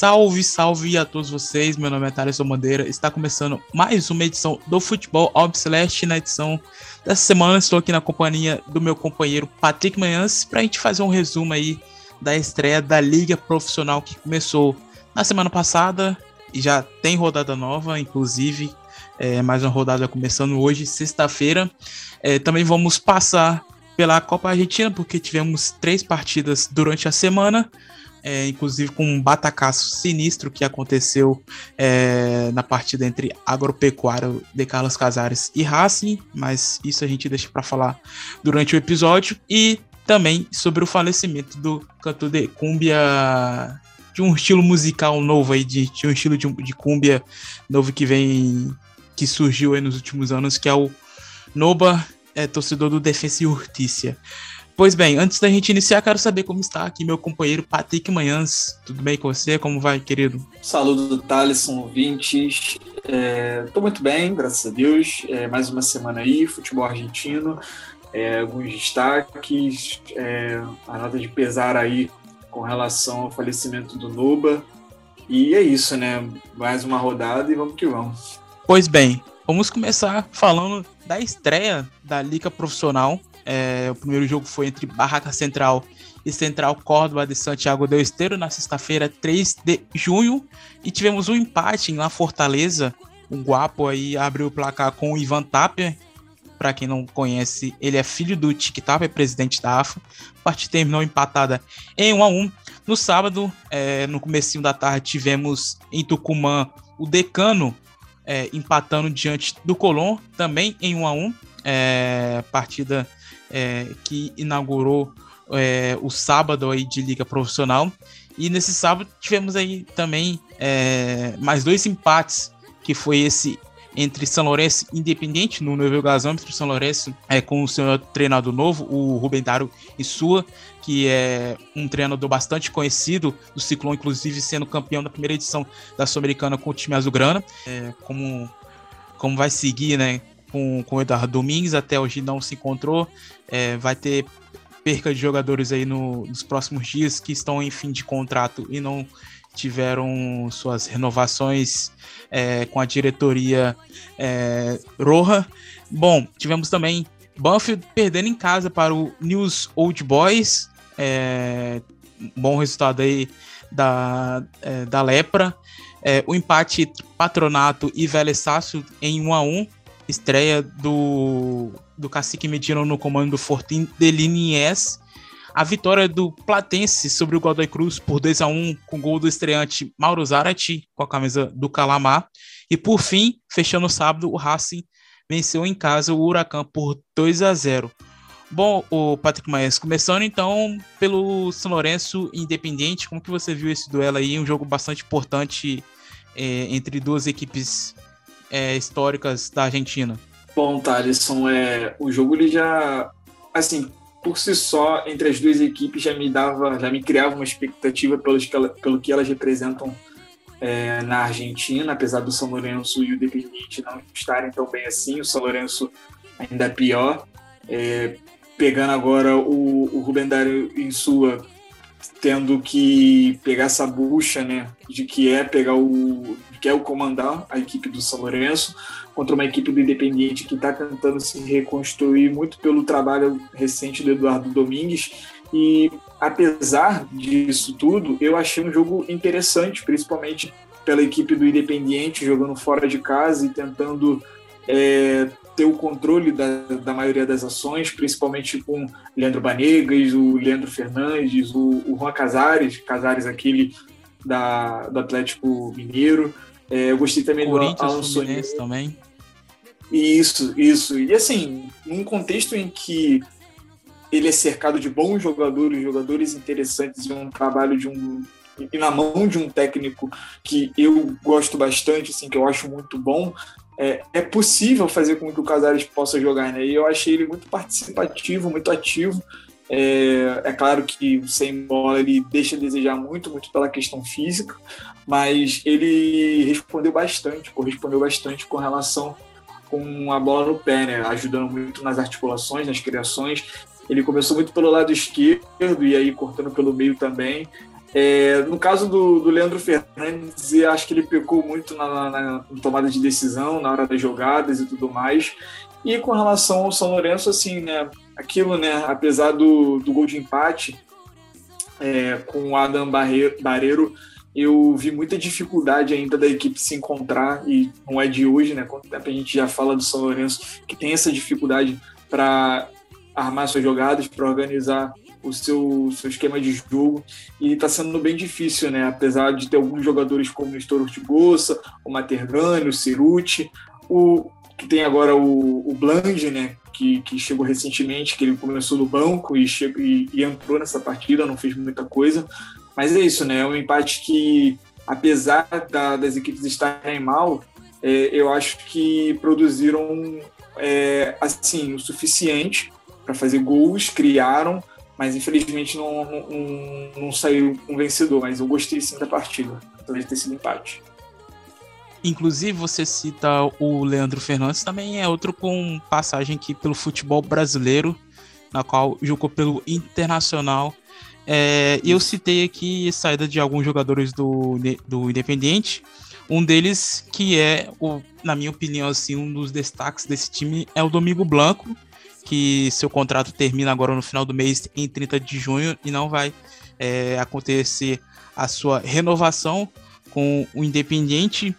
Salve, salve a todos vocês. Meu nome é Thaleson Bandeira. Está começando mais uma edição do Futebol Albiceleste. Na edição dessa semana, estou aqui na companhia do meu companheiro Patrick Manhãs para a gente fazer um resumo aí da estreia da Liga Profissional que começou na semana passada e já tem rodada nova, inclusive é, mais uma rodada começando hoje, sexta-feira. É, também vamos passar pela Copa Argentina, porque tivemos três partidas durante a semana é, inclusive com um batacaço sinistro que aconteceu é, na partida entre Agropecuário de Carlos Casares e Racing, mas isso a gente deixa para falar durante o episódio, e também sobre o falecimento do cantor de cúmbia de um estilo musical novo aí, de, de um estilo de, de cúmbia novo que vem, que surgiu aí nos últimos anos, que é o Noba, é, torcedor do Defensa e Urtícia. Pois bem, antes da gente iniciar, quero saber como está aqui meu companheiro Patrick Manhãs. Tudo bem com você? Como vai, querido? Saludo do Thaleson, ouvintes. Estou é, muito bem, graças a Deus. É, mais uma semana aí, futebol argentino. É, alguns destaques, é, a nota de pesar aí com relação ao falecimento do Nuba. E é isso, né? Mais uma rodada e vamos que vamos. Pois bem, vamos começar falando da estreia da Liga Profissional é, o primeiro jogo foi entre Barraca Central e Central Córdoba de Santiago del Esteiro na sexta-feira, 3 de junho. E tivemos um empate em Fortaleza. O Guapo aí abriu o placar com o Ivan Tapia. Para quem não conhece, ele é filho do Tic Tapia, presidente da AFA. A partida terminou empatada em 1 a 1 No sábado, é, no comecinho da tarde, tivemos em Tucumã o Decano é, empatando diante do Colón, também em 1 a 1 é, partida é, que inaugurou é, o sábado aí de liga profissional. E nesse sábado tivemos aí também é, mais dois empates, que foi esse entre São Lourenço Independente no novo gasômetro. São Lourenço é, com o seu treinador novo, o Rubem Dário Sua, que é um treinador bastante conhecido do Ciclone, inclusive sendo campeão da primeira edição da Sul-Americana com o time azulgrana. É, como, como vai seguir, né? Com, com o Eduardo Domingues, até hoje não se encontrou. É, vai ter perca de jogadores aí no, nos próximos dias que estão em fim de contrato e não tiveram suas renovações é, com a diretoria é, Roja. Bom, tivemos também Banfield perdendo em casa para o News Old Boys. É, bom resultado aí da, é, da Lepra. É, o empate Patronato e Vélez Sácio em 1 a 1 estreia do, do Cacique Medina no comando do Fortin de Liniers, a vitória do Platense sobre o Godoy Cruz por 2 a 1 com gol do estreante Mauro Zarate com a camisa do Calamar. E por fim, fechando o sábado, o Racing venceu em casa o Huracan por 2 a 0. Bom, o Patrick Maes, começando então pelo São Lourenço Independente, como que você viu esse duelo aí? Um jogo bastante importante é, entre duas equipes é, históricas da Argentina? Bom, Thaleson, é, o jogo ele já, assim, por si só, entre as duas equipes já me dava, já me criava uma expectativa pelos que ela, pelo que elas representam é, na Argentina, apesar do São Lourenço e o Independiente não estarem tão bem assim, o São Lourenço ainda é pior. É, pegando agora o, o Rubem Dário em sua, tendo que pegar essa bucha, né, de que é pegar o que é comandar a equipe do São Lourenço, contra uma equipe do Independiente que está tentando se reconstruir muito pelo trabalho recente do Eduardo Domingues. E apesar disso tudo, eu achei um jogo interessante, principalmente pela equipe do Independiente jogando fora de casa e tentando é, ter o controle da, da maioria das ações, principalmente com Leandro Banegas, o Leandro Fernandes, o, o Juan Casares, Casares aquele da, do Atlético Mineiro. É, eu gostei também do Alonso também. Isso, isso. E assim, num contexto em que ele é cercado de bons jogadores, jogadores interessantes e um trabalho de um e na mão de um técnico que eu gosto bastante, assim, que eu acho muito bom, é, é possível fazer com que o Casares possa jogar, né? E eu achei ele muito participativo, muito ativo. É, é, claro que sem bola ele deixa a desejar muito, muito pela questão física, mas ele respondeu bastante, correspondeu bastante com relação com a bola no pé, né? Ajudando muito nas articulações, nas criações. Ele começou muito pelo lado esquerdo e aí cortando pelo meio também. É, no caso do, do, Leandro Fernandes, eu acho que ele pecou muito na, na, na, tomada de decisão, na hora das jogadas e tudo mais. E com relação ao São Lourenço, assim, né? aquilo, né? Apesar do, do gol de empate é, com o Adam Barreiro, eu vi muita dificuldade ainda da equipe se encontrar e não é de hoje, né? Quanto tempo a gente já fala do São Lourenço que tem essa dificuldade para armar suas jogadas, para organizar o seu, seu esquema de jogo e está sendo bem difícil, né? Apesar de ter alguns jogadores como o Nestor Ortigosa, o Matergani, o Ceruti, o tem agora o, o Blange, né? que, que chegou recentemente, que ele começou no banco e, chegou, e, e, entrou nessa partida, não fez muita coisa. Mas é isso, né? É um empate que, apesar da, das equipes estarem mal, é, eu acho que produziram é, assim o suficiente para fazer gols, criaram, mas infelizmente não, não, não, saiu um vencedor. Mas eu gostei sim da partida, apesar de ter sido empate. Inclusive, você cita o Leandro Fernandes, também é outro com passagem aqui pelo futebol brasileiro, na qual jogou pelo Internacional. É, eu citei aqui saída de alguns jogadores do, do Independente. Um deles, que é, o, na minha opinião, assim, um dos destaques desse time, é o Domingo Blanco, que seu contrato termina agora no final do mês, em 30 de junho, e não vai é, acontecer a sua renovação com o Independente.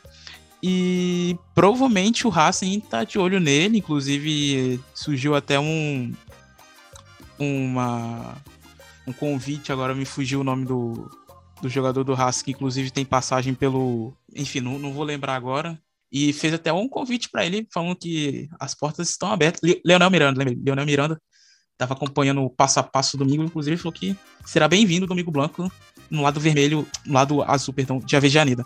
E provavelmente o Racing tá de olho nele, inclusive surgiu até um uma um convite, agora me fugiu o nome do, do jogador do Racing, que inclusive tem passagem pelo, enfim, não, não vou lembrar agora, e fez até um convite para ele falando que as portas estão abertas. Leonel Miranda, lembra? Leonel Miranda estava acompanhando o passo a passo domingo, inclusive falou que será bem-vindo Domingo Blanco no lado vermelho, no lado azul, perdão, de Avejaneda.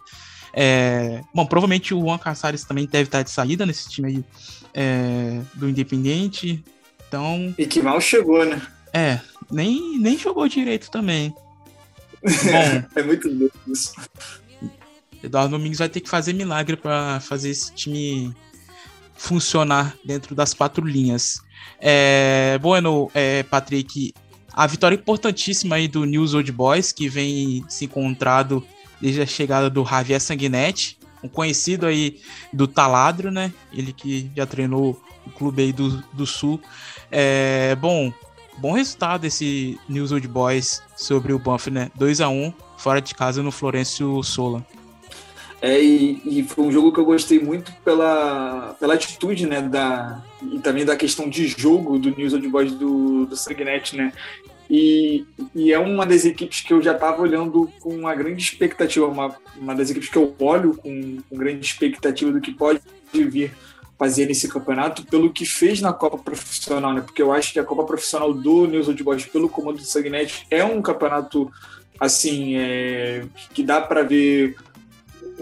É, bom, provavelmente o Juan Casares também deve estar de saída nesse time aí é, do Independente. Então. E que mal chegou, né? É, nem, nem jogou direito também. Bom, é muito louco isso. Eduardo Domingos vai ter que fazer milagre para fazer esse time funcionar dentro das quatro linhas. É, bueno, é, Patrick, a vitória importantíssima aí do News Old Boys, que vem se encontrado desde a chegada do Javier Sanguinetti, um conhecido aí do Taladro, né? Ele que já treinou o clube aí do, do Sul. É, bom, bom resultado esse News Old Boys sobre o Banff, né? 2 a 1 fora de casa no Florencio Sola. É, e, e, foi um jogo que eu gostei muito pela, pela atitude, né, da, e também da questão de jogo do News Old Boys do, do Sanguinetti, né, e, e, é uma das equipes que eu já estava olhando com uma grande expectativa, uma, uma das equipes que eu olho com, com grande expectativa do que pode vir fazer nesse campeonato pelo que fez na Copa Profissional, né? Porque eu acho que a Copa Profissional do News Old Boys pelo comando do Sagnet é um campeonato assim é, que dá para ver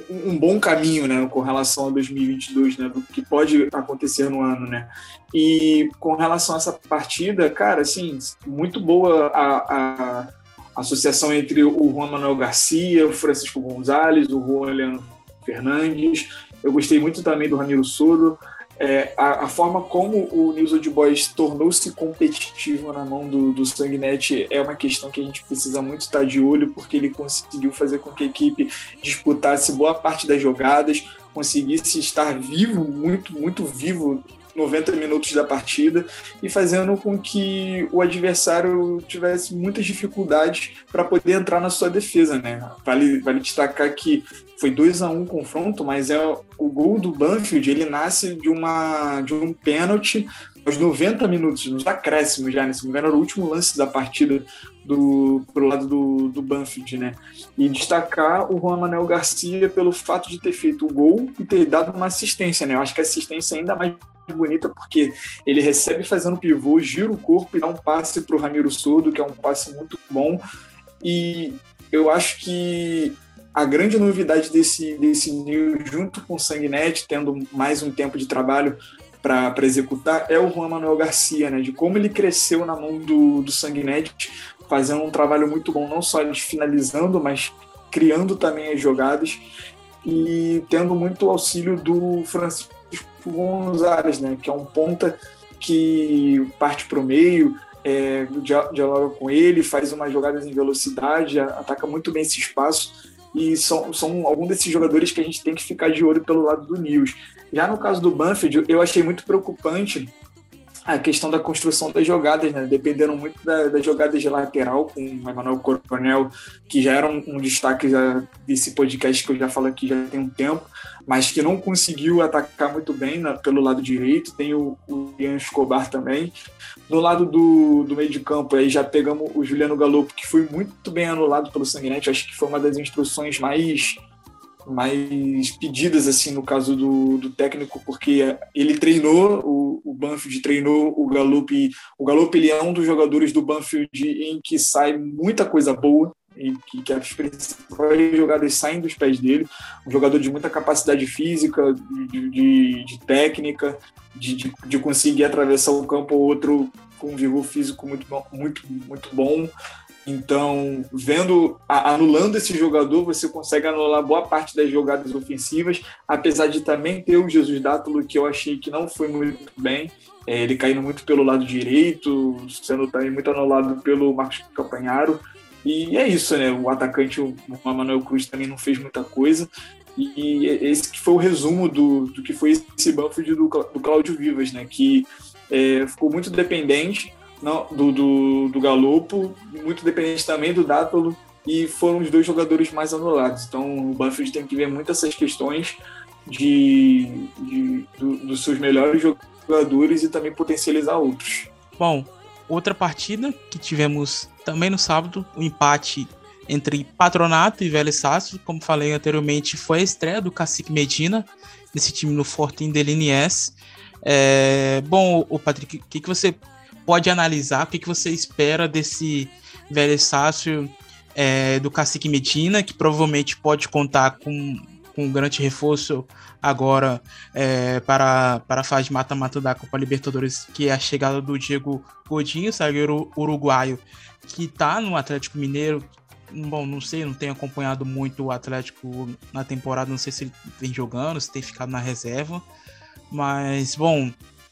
um bom caminho, né, com relação a 2022, né, do que pode acontecer no ano, né. E com relação a essa partida, cara, assim, muito boa a, a associação entre o Juan Manuel Garcia, o Francisco Gonzalez, o Juan Fernandes. Eu gostei muito também do Ramiro Soro é, a, a, forma como o News Old Boys tornou-se competitivo na mão do, do Sanguinetti é uma questão que a gente precisa muito estar de olho, porque ele conseguiu fazer com que a equipe disputasse boa parte das jogadas, conseguisse estar vivo, muito, muito vivo 90 minutos da partida e fazendo com que o adversário tivesse muitas dificuldades para poder entrar na sua defesa, né? Vale, vale destacar que foi 2 a 1 um confronto, mas é o gol do Banfield, ele nasce de uma de um pênalti aos 90 minutos, nos acréscimos já, nesse né? era o último lance da partida do pro lado do, do Banfield, né? E destacar o Juan Manuel Garcia pelo fato de ter feito o gol e ter dado uma assistência, né? Eu acho que a assistência é ainda mais bonita porque ele recebe fazendo pivô, gira o corpo e dá um passe para o Ramiro Surdo, que é um passe muito bom. E eu acho que a grande novidade desse, desse New, junto com o Sanguinet, tendo mais um tempo de trabalho para executar é o Juan Manuel Garcia, né? De como ele cresceu na mão do, do Sanguinetti, fazendo um trabalho muito bom, não só finalizando, mas criando também as jogadas e tendo muito auxílio do Francisco Gonzalez, né? Que é um ponta que parte para o meio, é, dialoga com ele, faz umas jogadas em velocidade, ataca muito bem esse espaço e são, são alguns desses jogadores que a gente tem que ficar de olho pelo lado do News. Já no caso do Banfield, eu achei muito preocupante a questão da construção das jogadas, né? Dependeram muito da, das jogadas de lateral, com o Emanuel Coronel, que já era um, um destaque já desse podcast que eu já falo aqui já tem um tempo, mas que não conseguiu atacar muito bem na, pelo lado direito. Tem o, o Ian Escobar também. No lado do, do meio de campo, aí já pegamos o Juliano Galopo, que foi muito bem anulado pelo Sanguinete. Acho que foi uma das instruções mais mais pedidas assim no caso do, do técnico porque ele treinou o, o Banfield treinou o Galup o Galup ele é um dos jogadores do Banfield em que sai muita coisa boa e que, que as principais jogadas saem dos pés dele um jogador de muita capacidade física de, de, de técnica de, de, de conseguir atravessar o campo ou outro com um vigor físico muito muito muito bom então, vendo, anulando esse jogador, você consegue anular boa parte das jogadas ofensivas, apesar de também ter o Jesus Dátulo, que eu achei que não foi muito bem, é, ele caindo muito pelo lado direito, sendo também muito anulado pelo Marcos Campanharo. E é isso, né? O atacante, o Manuel Cruz, também não fez muita coisa. E esse que foi o resumo do, do que foi esse Banfield do, do Cláudio Vivas, né? Que é, ficou muito dependente não, do, do, do Galopo, muito dependente também do Dátolo, e foram os dois jogadores mais anulados. Então o Banfield tem que ver muito essas questões de, de do, dos seus melhores jogadores e também potencializar outros. Bom, outra partida que tivemos também no sábado, o um empate entre Patronato e Vélez Sarsfield, como falei anteriormente, foi a estreia do Cacique Medina nesse time no Fortin Delinies. É, bom, o Patrick, o que, que você pode analisar o que, que você espera desse velho Sácio é, do Cacique Medina, que provavelmente pode contar com, com um grande reforço agora é, para, para a fase de mata-mata da Copa Libertadores, que é a chegada do Diego Godinho, zagueiro uruguaio, que está no Atlético Mineiro. Bom, não sei, não tenho acompanhado muito o Atlético na temporada, não sei se ele vem jogando, se tem ficado na reserva. Mas, bom,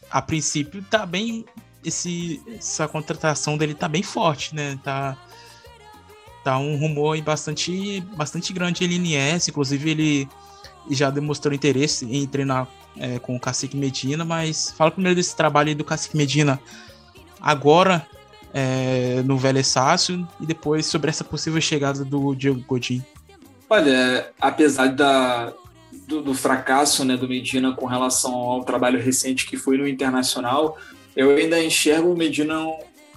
a princípio tá bem esse, essa contratação dele tá bem forte, né? Tá, tá um rumor bastante, bastante grande em LNS, inclusive ele já demonstrou interesse em treinar é, com o Cacique Medina, mas fala primeiro desse trabalho do Cacique Medina agora é, no Velho Sácio e depois sobre essa possível chegada do Diego Godin. Olha, apesar da, do, do, fracasso né, do Medina com relação ao trabalho recente que foi no Internacional, eu ainda enxergo o Medina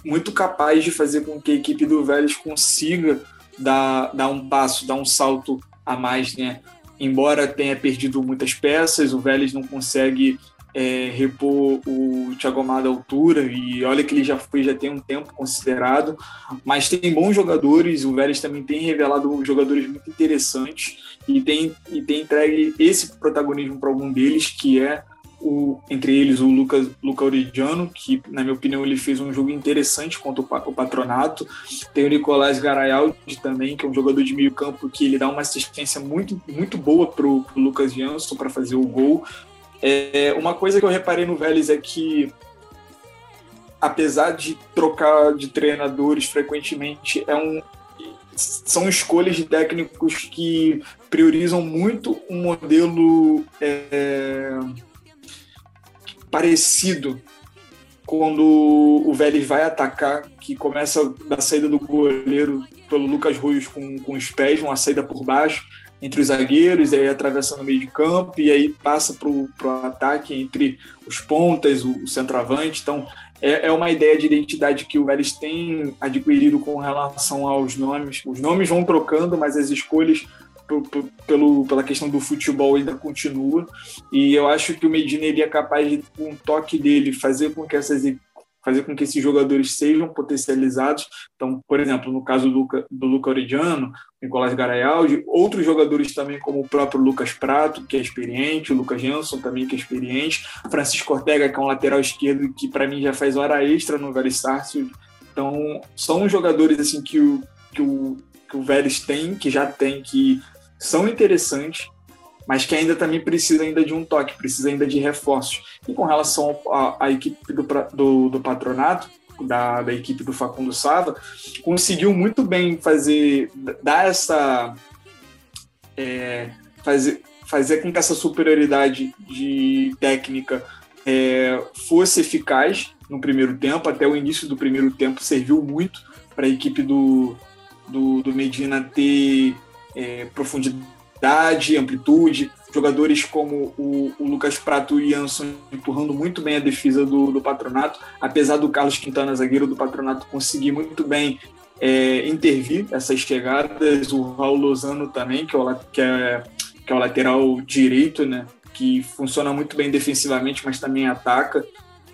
muito capaz de fazer com que a equipe do Vélez consiga dar, dar um passo, dar um salto a mais, né? Embora tenha perdido muitas peças, o Vélez não consegue é, repor o Thiago Amado à altura, e olha que ele já foi, já tem um tempo considerado, mas tem bons jogadores, o Vélez também tem revelado jogadores muito interessantes e tem, e tem entregue esse protagonismo para algum deles, que é o, entre eles o Lucas Luca Origiano, que na minha opinião ele fez um jogo interessante contra o, o Patronato. Tem o Nicolás Garayaldi também, que é um jogador de meio campo que ele dá uma assistência muito, muito boa pro, pro Lucas Jansson para fazer o gol. É, uma coisa que eu reparei no Vélez é que apesar de trocar de treinadores frequentemente, é um, são escolhas de técnicos que priorizam muito um modelo é, parecido quando o Vélez vai atacar, que começa da saída do goleiro pelo Lucas Ruiz com, com os pés, uma saída por baixo entre os zagueiros, aí atravessa no meio de campo, e aí passa para o ataque entre os pontas, o, o centroavante. Então, é, é uma ideia de identidade que o Vélez tem adquirido com relação aos nomes. Os nomes vão trocando, mas as escolhas pelo, pela questão do futebol ainda continua. E eu acho que o Medina ele é capaz de, com um toque dele, fazer com que essas fazer com que esses jogadores sejam potencializados. Então, por exemplo, no caso do Luca, do Nicolás Garayaldi, outros jogadores também, como o próprio Lucas Prato, que é experiente, o Lucas Jansson também, que é experiente, Francisco Ortega, que é um lateral esquerdo que para mim já faz hora extra no Vélez Sarsfield. Então, são jogadores assim que o, que o, que o Vélez tem, que já tem, que são interessantes, mas que ainda também precisa ainda de um toque, precisa ainda de reforços. E com relação à equipe do, do, do patronato, da, da, equipe do Facundo Sava, conseguiu muito bem fazer, dar essa. É, fazer, fazer com que essa superioridade de técnica é, fosse eficaz no primeiro tempo, até o início do primeiro tempo serviu muito para a equipe do, do, do Medina ter é, profundidade, amplitude, jogadores como o, o, Lucas Prato e Jansson empurrando muito bem a defesa do, do, Patronato, apesar do Carlos Quintana, zagueiro do Patronato, conseguir muito bem é, intervir essas chegadas, o Raul Lozano também, que é o, que é, que é o lateral direito, né, que funciona muito bem defensivamente, mas também ataca.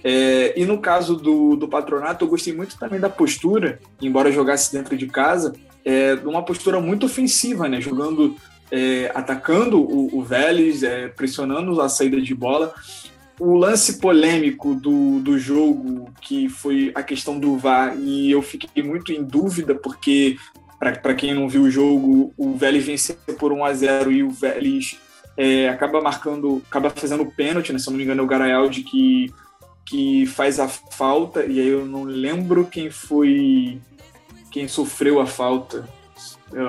É, e no caso do, do Patronato, eu gostei muito também da postura, embora jogasse dentro de casa, é, uma postura muito ofensiva, né? Jogando, é, atacando o, o Vélez, é, pressionando a saída de bola. O lance polêmico do, do jogo, que foi a questão do VAR, e eu fiquei muito em dúvida, porque, para quem não viu o jogo, o Vélez venceu por 1 a 0 e o Vélez é, acaba marcando, acaba fazendo pênalti, né? Se eu não me engano, é o Garayaldi que, que faz a falta, e aí eu não lembro quem foi quem sofreu a falta.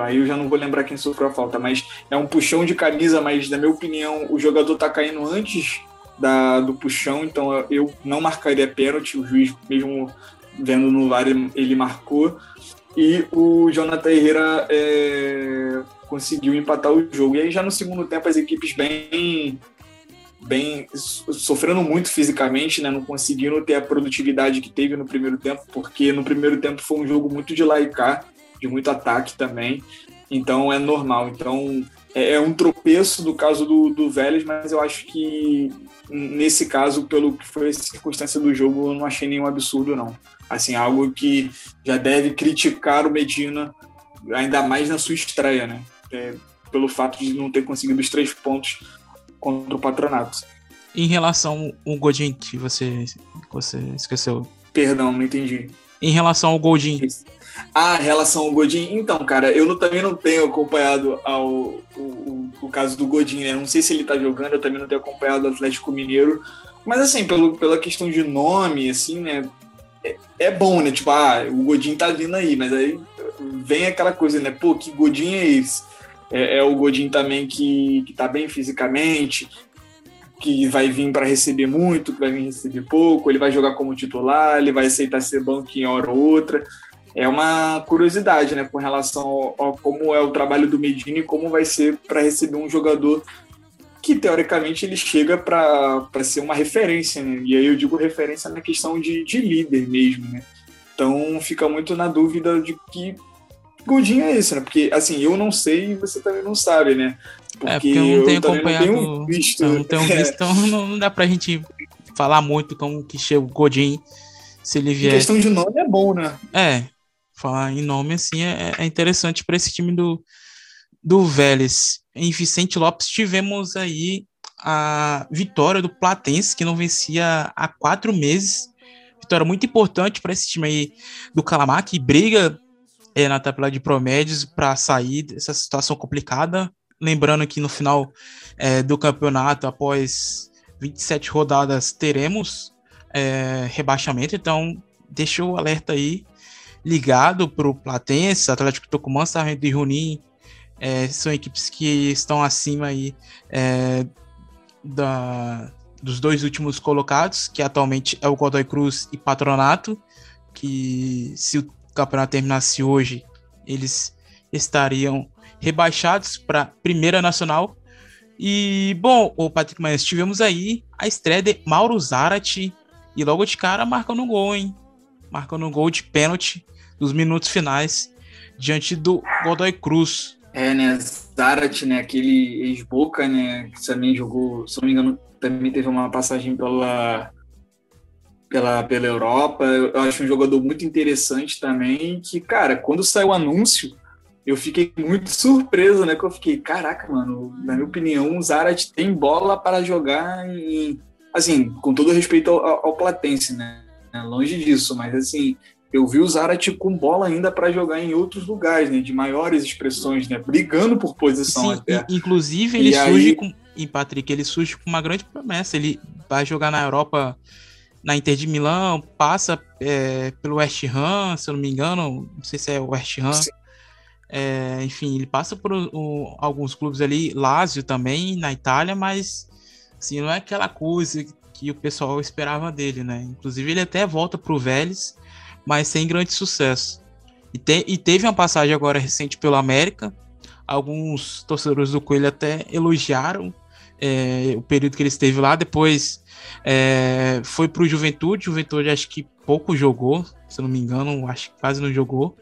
Aí eu já não vou lembrar quem sofreu a falta, mas é um puxão de camisa, mas na minha opinião o jogador tá caindo antes da, do puxão, então eu não marcaria pênalti, o juiz mesmo vendo no VAR ele marcou. E o Jonathan Herrera é, conseguiu empatar o jogo. E aí já no segundo tempo as equipes bem bem sofrendo muito fisicamente, né? Não conseguindo ter a produtividade que teve no primeiro tempo, porque no primeiro tempo foi um jogo muito de laicar, de muito ataque também. Então é normal. Então é, é um tropeço do caso do, do Vélez, mas eu acho que nesse caso, pelo que foi a circunstância do jogo, eu não achei nenhum absurdo, não. Assim, algo que já deve criticar o Medina, ainda mais na sua estreia, né? É, pelo fato de não ter conseguido os três pontos contra o patronato. Em relação ao Godin que você, você esqueceu. Perdão, não entendi. Em relação ao Godin. Ah, em relação ao Godin, então, cara, eu não, também não tenho acompanhado ao, o, o, caso do Godin, né? Não sei se ele tá jogando, eu também não tenho acompanhado o Atlético Mineiro. Mas assim, pelo, pela questão de nome, assim, né? É, é bom, né? Tipo, ah, o Godin tá vindo aí, mas aí vem aquela coisa, né? Pô, que Godin é esse? É, é o Godin também que, que tá bem fisicamente, que vai vir para receber muito, que vai vir receber pouco, ele vai jogar como titular, ele vai aceitar ser banco em hora ou outra. É uma curiosidade, né, com relação ao como é o trabalho do Medina e como vai ser para receber um jogador que teoricamente ele chega para ser uma referência, né? E aí eu digo referência na questão de, de líder mesmo, né? Então fica muito na dúvida de que Godinho é esse, né? Porque, assim, eu não sei e você também não sabe, né? Porque, é, porque eu não tenho eu acompanhado. Não tenho visto. Eu não tenho visto, é. então não dá pra gente falar muito como que chega o Godin se ele vier. Em questão de nome é bom, né? É, falar em nome, assim, é, é interessante para esse time do, do Vélez. Em Vicente Lopes tivemos aí a vitória do Platense, que não vencia há quatro meses. Vitória muito importante para esse time aí do Calamar, que briga é, na tabela de promédios para sair dessa situação complicada. Lembrando que no final é, do campeonato, após 27 rodadas, teremos é, rebaixamento. Então, deixa o alerta aí ligado para o Platense, Atlético Tucumã, Sargento e Junim. É, são equipes que estão acima aí é, da, dos dois últimos colocados, que atualmente é o Godoy Cruz e Patronato, que se o campeonato terminasse hoje, eles estariam rebaixados para Primeira Nacional. E, bom, o Patrick Manhãs, tivemos aí a estreia de Mauro Zarate e logo de cara marcando um gol, hein? Marcando um gol de pênalti nos minutos finais diante do Godoy Cruz. É, né? Zarate, né? Aquele ex-boca, né? Que também jogou, se não me engano, também teve uma passagem pela pela, pela Europa. Eu acho um jogador muito interessante também. Que, cara, quando saiu o anúncio, eu fiquei muito surpreso, né? Que eu fiquei, caraca, mano, na minha opinião, o Zarat tem bola para jogar em. Assim, com todo respeito ao, ao Platense, né? Longe disso, mas assim, eu vi o Zarat com bola ainda para jogar em outros lugares, né? De maiores expressões, né? Brigando por posição Sim, até. Inclusive, ele e surge aí... com. Em Patrick, ele surge com uma grande promessa. Ele vai jogar na Europa na Inter de Milão, passa é, pelo West Ham, se eu não me engano, não sei se é o West Ham. É, enfim, ele passa por o, alguns clubes ali, Lazio também, na Itália, mas assim, não é aquela coisa que o pessoal esperava dele, né? Inclusive, ele até volta para o Vélez, mas sem grande sucesso. E, te, e teve uma passagem agora recente pelo América. Alguns torcedores do Coelho até elogiaram é, o período que ele esteve lá. Depois é, foi para o Juventude, Juventude acho que pouco jogou, se eu não me engano, acho que quase não jogou,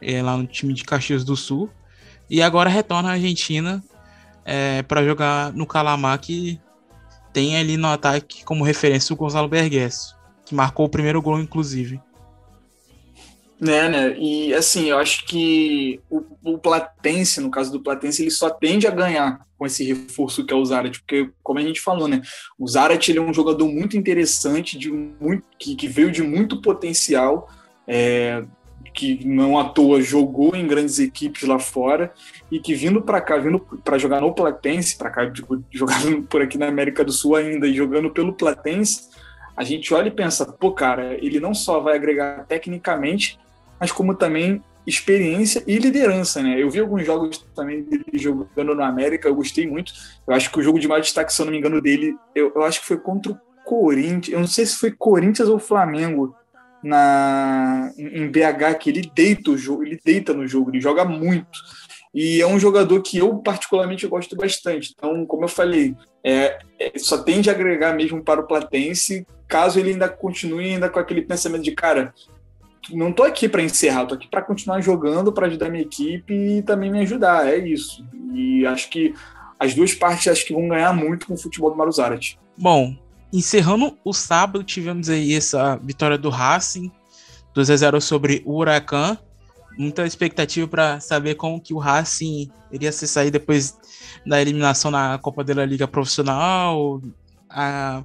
é, lá no time de Caxias do Sul. E agora retorna à Argentina é, para jogar no Calamar, que tem ali no ataque como referência o Gonzalo Bergues, que marcou o primeiro gol, inclusive. Né, né? E assim, eu acho que o, o, Platense, no caso do Platense, ele só tende a ganhar com esse reforço que é o Zarat, porque, como a gente falou, né? O Zarat ele é um jogador muito interessante, de muito, que, que veio de muito potencial, é, que não à toa jogou em grandes equipes lá fora e que vindo para cá, vindo para jogar no Platense, para cá, tipo, jogando por aqui na América do Sul ainda e jogando pelo Platense, a gente olha e pensa, pô, cara, ele não só vai agregar tecnicamente, mas como também experiência e liderança, né? Eu vi alguns jogos também dele jogando no América, eu gostei muito. Eu acho que o jogo de maior destaque, se eu não me engano, dele, eu, eu acho que foi contra o Corinthians, eu não sei se foi Corinthians ou Flamengo na em BH que ele deita o jogo, ele deita no jogo, ele joga muito. E é um jogador que eu particularmente gosto bastante. Então, como eu falei, é, é, só tende a agregar mesmo para o Platense, caso ele ainda continue ainda com aquele pensamento de cara, não tô aqui para encerrar, tô aqui para continuar jogando, para ajudar minha equipe e também me ajudar. É isso. E acho que as duas partes acho que vão ganhar muito com o futebol do Maruzarat. Bom, encerrando o sábado, tivemos aí essa vitória do Racing, 2 a 0 sobre o Huracan. Muita expectativa para saber como que o Racing iria se sair depois da eliminação na Copa da Liga Profissional, a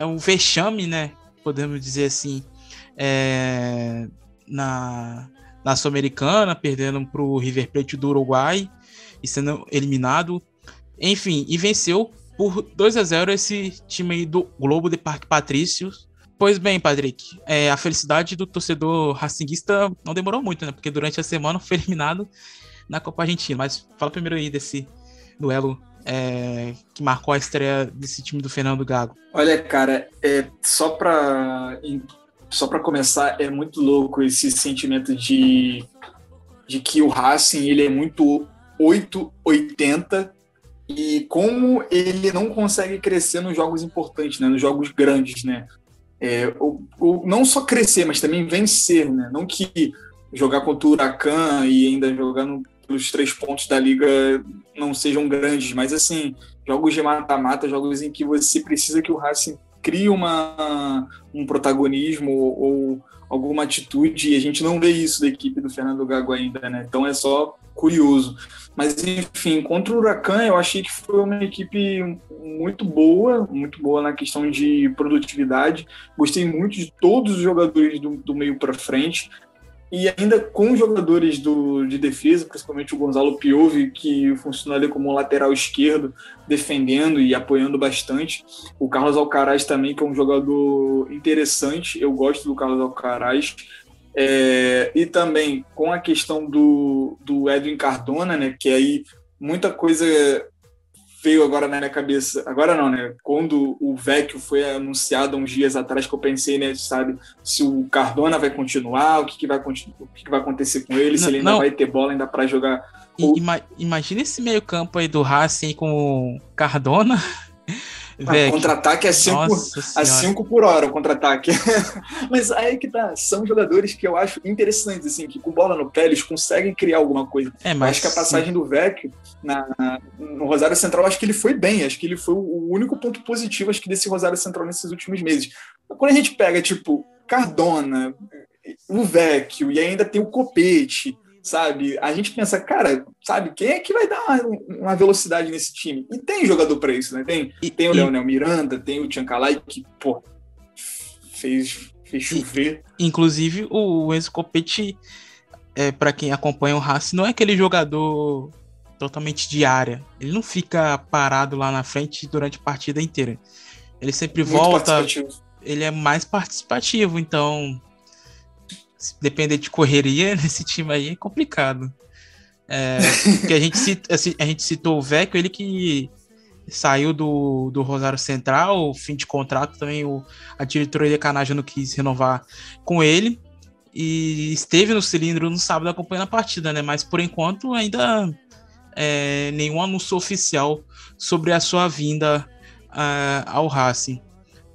o vexame, né? Podemos dizer assim, é, na, na Sul-Americana, perdendo para o River Plate do Uruguai e sendo eliminado. Enfim, e venceu por 2 a 0 esse time aí do Globo de Parque Patrícios. Pois bem, Patrick, é, a felicidade do torcedor racinguista não demorou muito, né? Porque durante a semana foi eliminado na Copa Argentina. Mas fala primeiro aí desse duelo é, que marcou a estreia desse time do Fernando Gago. Olha, cara, é, só para só para começar, é muito louco esse sentimento de, de que o Racing ele é muito 880 e como ele não consegue crescer nos jogos importantes, né, nos jogos grandes, né? É, ou não só crescer, mas também vencer, né? Não que jogar contra o Huracan e ainda jogando pelos três pontos da liga não sejam grandes, mas assim, jogos de mata-mata, jogos em que você precisa que o Racing cria uma, um protagonismo ou alguma atitude e a gente não vê isso da equipe do Fernando Gago ainda, né? Então é só curioso. Mas enfim, contra o Huracan eu achei que foi uma equipe muito boa, muito boa na questão de produtividade. Gostei muito de todos os jogadores do, do meio para frente e ainda com jogadores do, de defesa, principalmente o Gonzalo Piove, que funciona ali como lateral esquerdo, defendendo e apoiando bastante. O Carlos Alcaraz também, que é um jogador interessante, eu gosto do Carlos Alcaraz. É, e também com a questão do, do Edwin Cardona, né, que aí muita coisa veio agora na minha cabeça, agora não, né? Quando o Vecchio foi anunciado uns dias atrás, que eu pensei, né, sabe, se o Cardona vai continuar, o que, que vai, o que, que vai acontecer com ele, não, se ele ainda não. vai ter bola ainda para jogar. Ima imagina esse meio campo aí do Racing com Cardona. Ah, contra-ataque é 5 a cinco por hora, o contra-ataque. Mas aí que tá, são jogadores que eu acho interessantes, assim, que com bola no pé eles conseguem criar alguma coisa. É, mas... Acho que a passagem do Vecchio na, na, no Rosário Central, acho que ele foi bem, acho que ele foi o único ponto positivo, acho que desse Rosário Central nesses últimos meses. Quando a gente pega, tipo, Cardona, o Vecchio e ainda tem o Copete, sabe? A gente pensa, cara, sabe, quem é que vai dar uma, uma velocidade nesse time? E tem jogador para isso, né? Tem, e, tem o e... Leonel Miranda, tem o Tchancalay, que, pô, fez, fez chover. Inclusive, o Enzo Copete, é, para quem acompanha o Racing, não é aquele jogador totalmente de área. Ele não fica parado lá na frente durante a partida inteira. Ele sempre Muito volta. Ele é mais participativo, então se depender de correria nesse time aí é complicado. É, porque a gente, cita, assim, a gente citou o Vecchio, ele que saiu do, do Rosário Central, fim de contrato também, o, a diretoria Canaja não quis renovar com ele, e esteve no cilindro no sábado acompanhando a partida, né? Mas por enquanto ainda é, nenhum anúncio oficial sobre a sua vinda uh, ao Racing.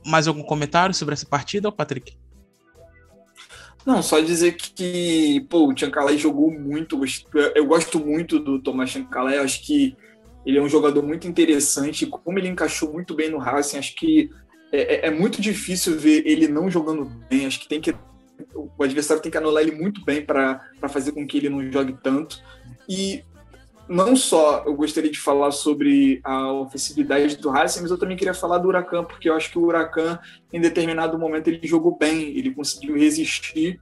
Mais algum comentário sobre essa partida, Patrick? Não, só dizer que, pô, o Chancalay jogou muito. Eu gosto muito do Thomas Chancalay. Acho que ele é um jogador muito interessante. Como ele encaixou muito bem no Racing, acho que é, é, é muito difícil ver ele não jogando bem. Acho que tem que o adversário tem que anular ele muito bem para fazer com que ele não jogue tanto. E não só eu gostaria de falar sobre a ofensividade do Racing, mas eu também queria falar do Huracan, porque eu acho que o Huracan, em determinado momento, ele jogou bem, ele conseguiu resistir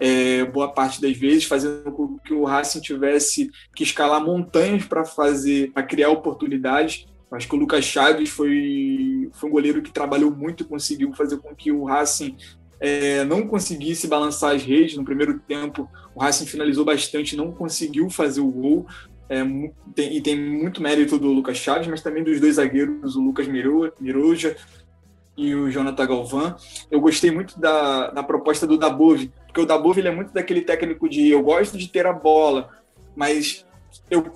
é, boa parte das vezes, fazendo com que o Racing tivesse que escalar montanhas para fazer, para criar oportunidades. Acho que o Lucas Chaves foi, foi um goleiro que trabalhou muito conseguiu fazer com que o Racing é, não conseguisse balançar as redes. No primeiro tempo, o Racing finalizou bastante, não conseguiu fazer o gol. É, tem, e tem muito mérito do Lucas Chaves, mas também dos dois zagueiros, o Lucas Miroja e o Jonathan Galvan. Eu gostei muito da, da proposta do Dabov, porque o Dabov ele é muito daquele técnico de eu gosto de ter a bola, mas eu,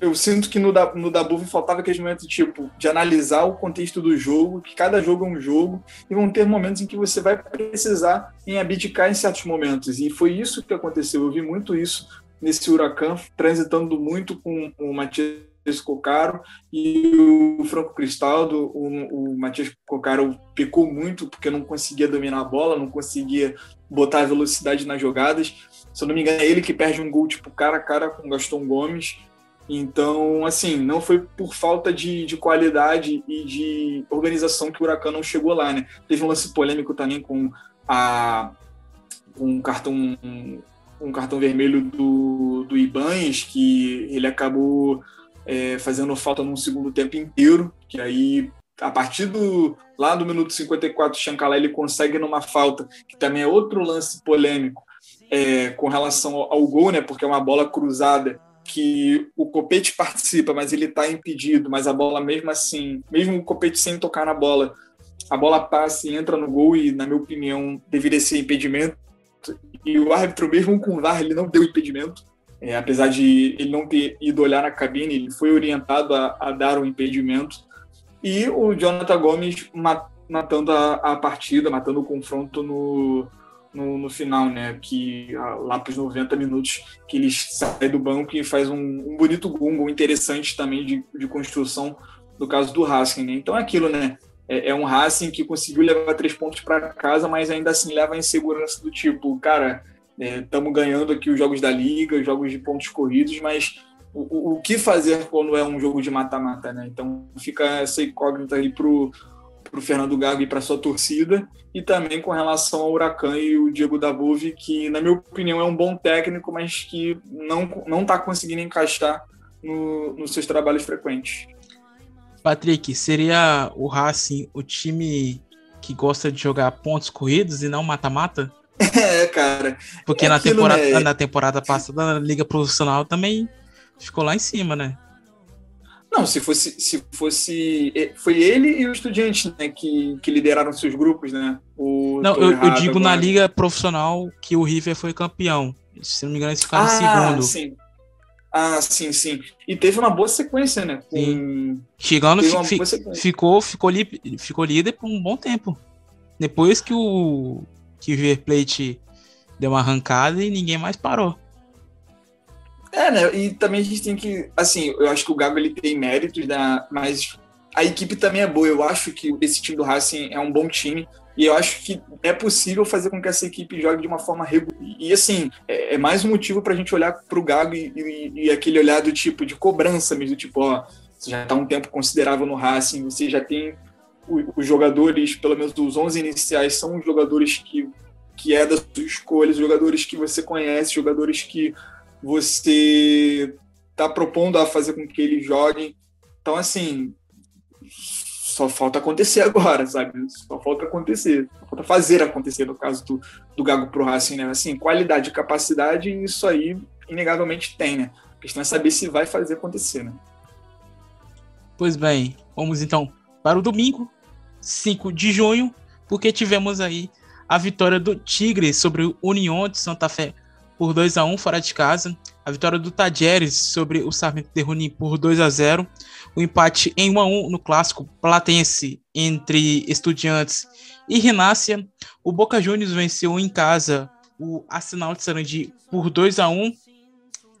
eu sinto que no, no Dabov faltava aquele momento tipo, de analisar o contexto do jogo, que cada jogo é um jogo, e vão ter momentos em que você vai precisar em abdicar em certos momentos. E foi isso que aconteceu. Eu vi muito isso nesse Huracan, transitando muito com o Matias Cocaro e o Franco Cristaldo. O, o Matias Cocaro pecou muito porque não conseguia dominar a bola, não conseguia botar velocidade nas jogadas. Se eu não me engano, é ele que perde um gol tipo cara a cara com Gaston Gomes. Então, assim, não foi por falta de, de qualidade e de organização que o Huracan não chegou lá, né? Teve um lance polêmico também com a um cartão cartão vermelho do, do Ibanes, que ele acabou é, fazendo falta num segundo tempo inteiro, que aí, a partir do lá do minuto 54, o Chancalé ele consegue numa falta, que também é outro lance polêmico, é, com relação ao, ao gol, né, porque é uma bola cruzada que o Copete participa, mas ele está impedido, mas a bola mesmo assim, mesmo o Copete sem tocar na bola, a bola passa e entra no gol e, na minha opinião, deveria ser impedimento e o árbitro, mesmo com o VAR, ele não deu impedimento. É, apesar de ele não ter ido olhar na cabine, ele foi orientado a, a dar um impedimento. E o Jonathan Gomes matando a, a partida, matando o confronto no, no, no, final, né? Que lá para os 90 minutos que ele sai do banco e faz um, um bonito gol, um gol interessante também de, de construção no caso do Racing, né? Então é aquilo, né? É, é um Racing que conseguiu levar três pontos para casa, mas ainda assim leva a insegurança do tipo, cara, estamos é, ganhando aqui os jogos da liga, os jogos de pontos corridos, mas o, o que fazer quando é um jogo de mata-mata, né? Então fica essa incógnita aí pro para o Fernando Gago e para sua torcida, e também com relação ao Huracan e o Diego Dabove, que, na minha opinião, é um bom técnico, mas que não não está conseguindo encaixar no, nos seus trabalhos frequentes. Patrick, seria o Racing o time que gosta de jogar pontos corridos e não mata-mata? É, cara. Porque é na, temporada, né? na temporada passada, na Liga Profissional também ficou lá em cima, né? Não, se fosse, se fosse. Foi ele e o Estudiante, né, que, que lideraram seus grupos, né? O, não, eu, eu, digo agora. na Liga Profissional que o River foi campeão. Se não me engano, eles ficaram ah, segundo. Sim. Ah, sim, sim. E teve uma boa sequência, né? Com... Chegando, fi, ficou, ficou, li, ficou líder por um bom tempo. Depois que o, que o River Plate deu uma arrancada e ninguém mais parou. É, né? E também a gente tem que. Assim, eu acho que o Gago ele tem méritos, né? mas a equipe também é boa. Eu acho que esse time do Racing é um bom time. E eu acho que é possível fazer com que essa equipe jogue de uma forma regular. E, assim, é, é mais um motivo para a gente olhar para o Gago e, e, e, aquele olhar do tipo de cobrança mesmo, tipo, ó, você já está um tempo considerável no Racing, você já tem os jogadores, pelo menos dos 11 iniciais, são os jogadores que, que é da sua escolha, os jogadores que você conhece, jogadores que você está propondo a fazer com que eles joguem. Então, assim, só falta acontecer agora, sabe? Só falta acontecer, só falta fazer acontecer no caso do, do Gago pro Racing, né? Assim, qualidade e capacidade, isso aí inegavelmente tem, né? A questão é saber se vai fazer acontecer, né? Pois bem, vamos então para o domingo, 5 de junho, porque tivemos aí a vitória do Tigre sobre o União de Santa Fé por 2 a 1 fora de casa, a vitória do Tajeres sobre o Sarmento de Junín por 2 a 0, o empate em 1 a 1 no clássico platense entre Estudiantes e Rinácia, o Boca Juniors venceu em casa o Arsenal de Sarandi por 2 a 1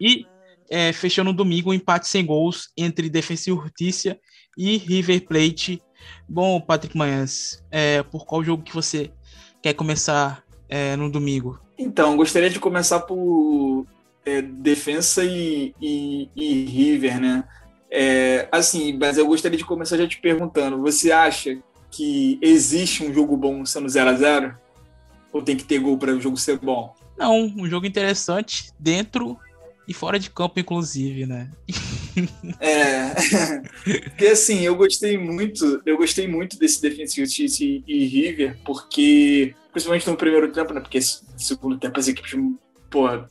e é, fechando no domingo um empate sem gols entre Defensa e Justiça e River Plate. Bom, Patrick Manhãs, é, por qual jogo que você quer começar é, no domingo? Então, gostaria de começar por é, Defensa e, e, e, River, né? É, assim, mas eu gostaria de começar já te perguntando: você acha que existe um jogo bom sendo 0 a 0 Ou tem que ter gol para o jogo ser bom? Não, um jogo interessante dentro e fora de campo, inclusive, né? É, porque assim, eu gostei muito, eu gostei muito desse Defensa Justiça e, River, porque, principalmente no primeiro tempo, né? Porque segundo tempo as equipes, porra,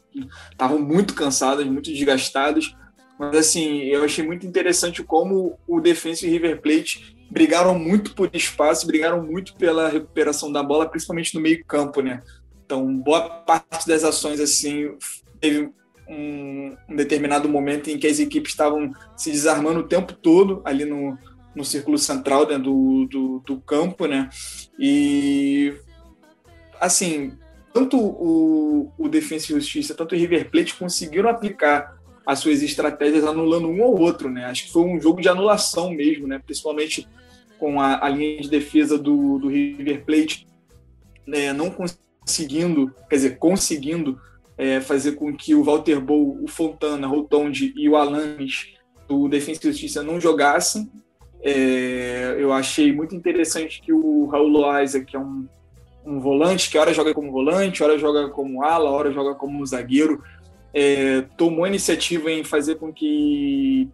estavam muito cansadas, muito desgastadas. Mas assim, eu achei muito interessante como o Defensa e River Plate brigaram muito por espaço, brigaram muito pela recuperação da bola, principalmente no meio-campo, né? Então, boa parte das ações assim teve um, um, determinado momento em que as equipes estavam se desarmando o tempo todo ali no, no círculo central né, do, do, do, campo, né? E assim, tanto o, o Defensa e Justiça, tanto o River Plate conseguiram aplicar as suas estratégias anulando um ou outro, né? Acho que foi um jogo de anulação mesmo, né? Principalmente com a, a linha de defesa do, do River Plate né? não conseguindo, quer dizer, conseguindo é, fazer com que o Walter Bow, o Fontana, Rotondi e o Alames do Defensa e Justiça não jogassem. É, eu achei muito interessante que o Raul Loaiza, que é um, um volante, que hora joga como volante, hora joga como ala, hora joga como zagueiro, é, tomou a iniciativa em fazer com que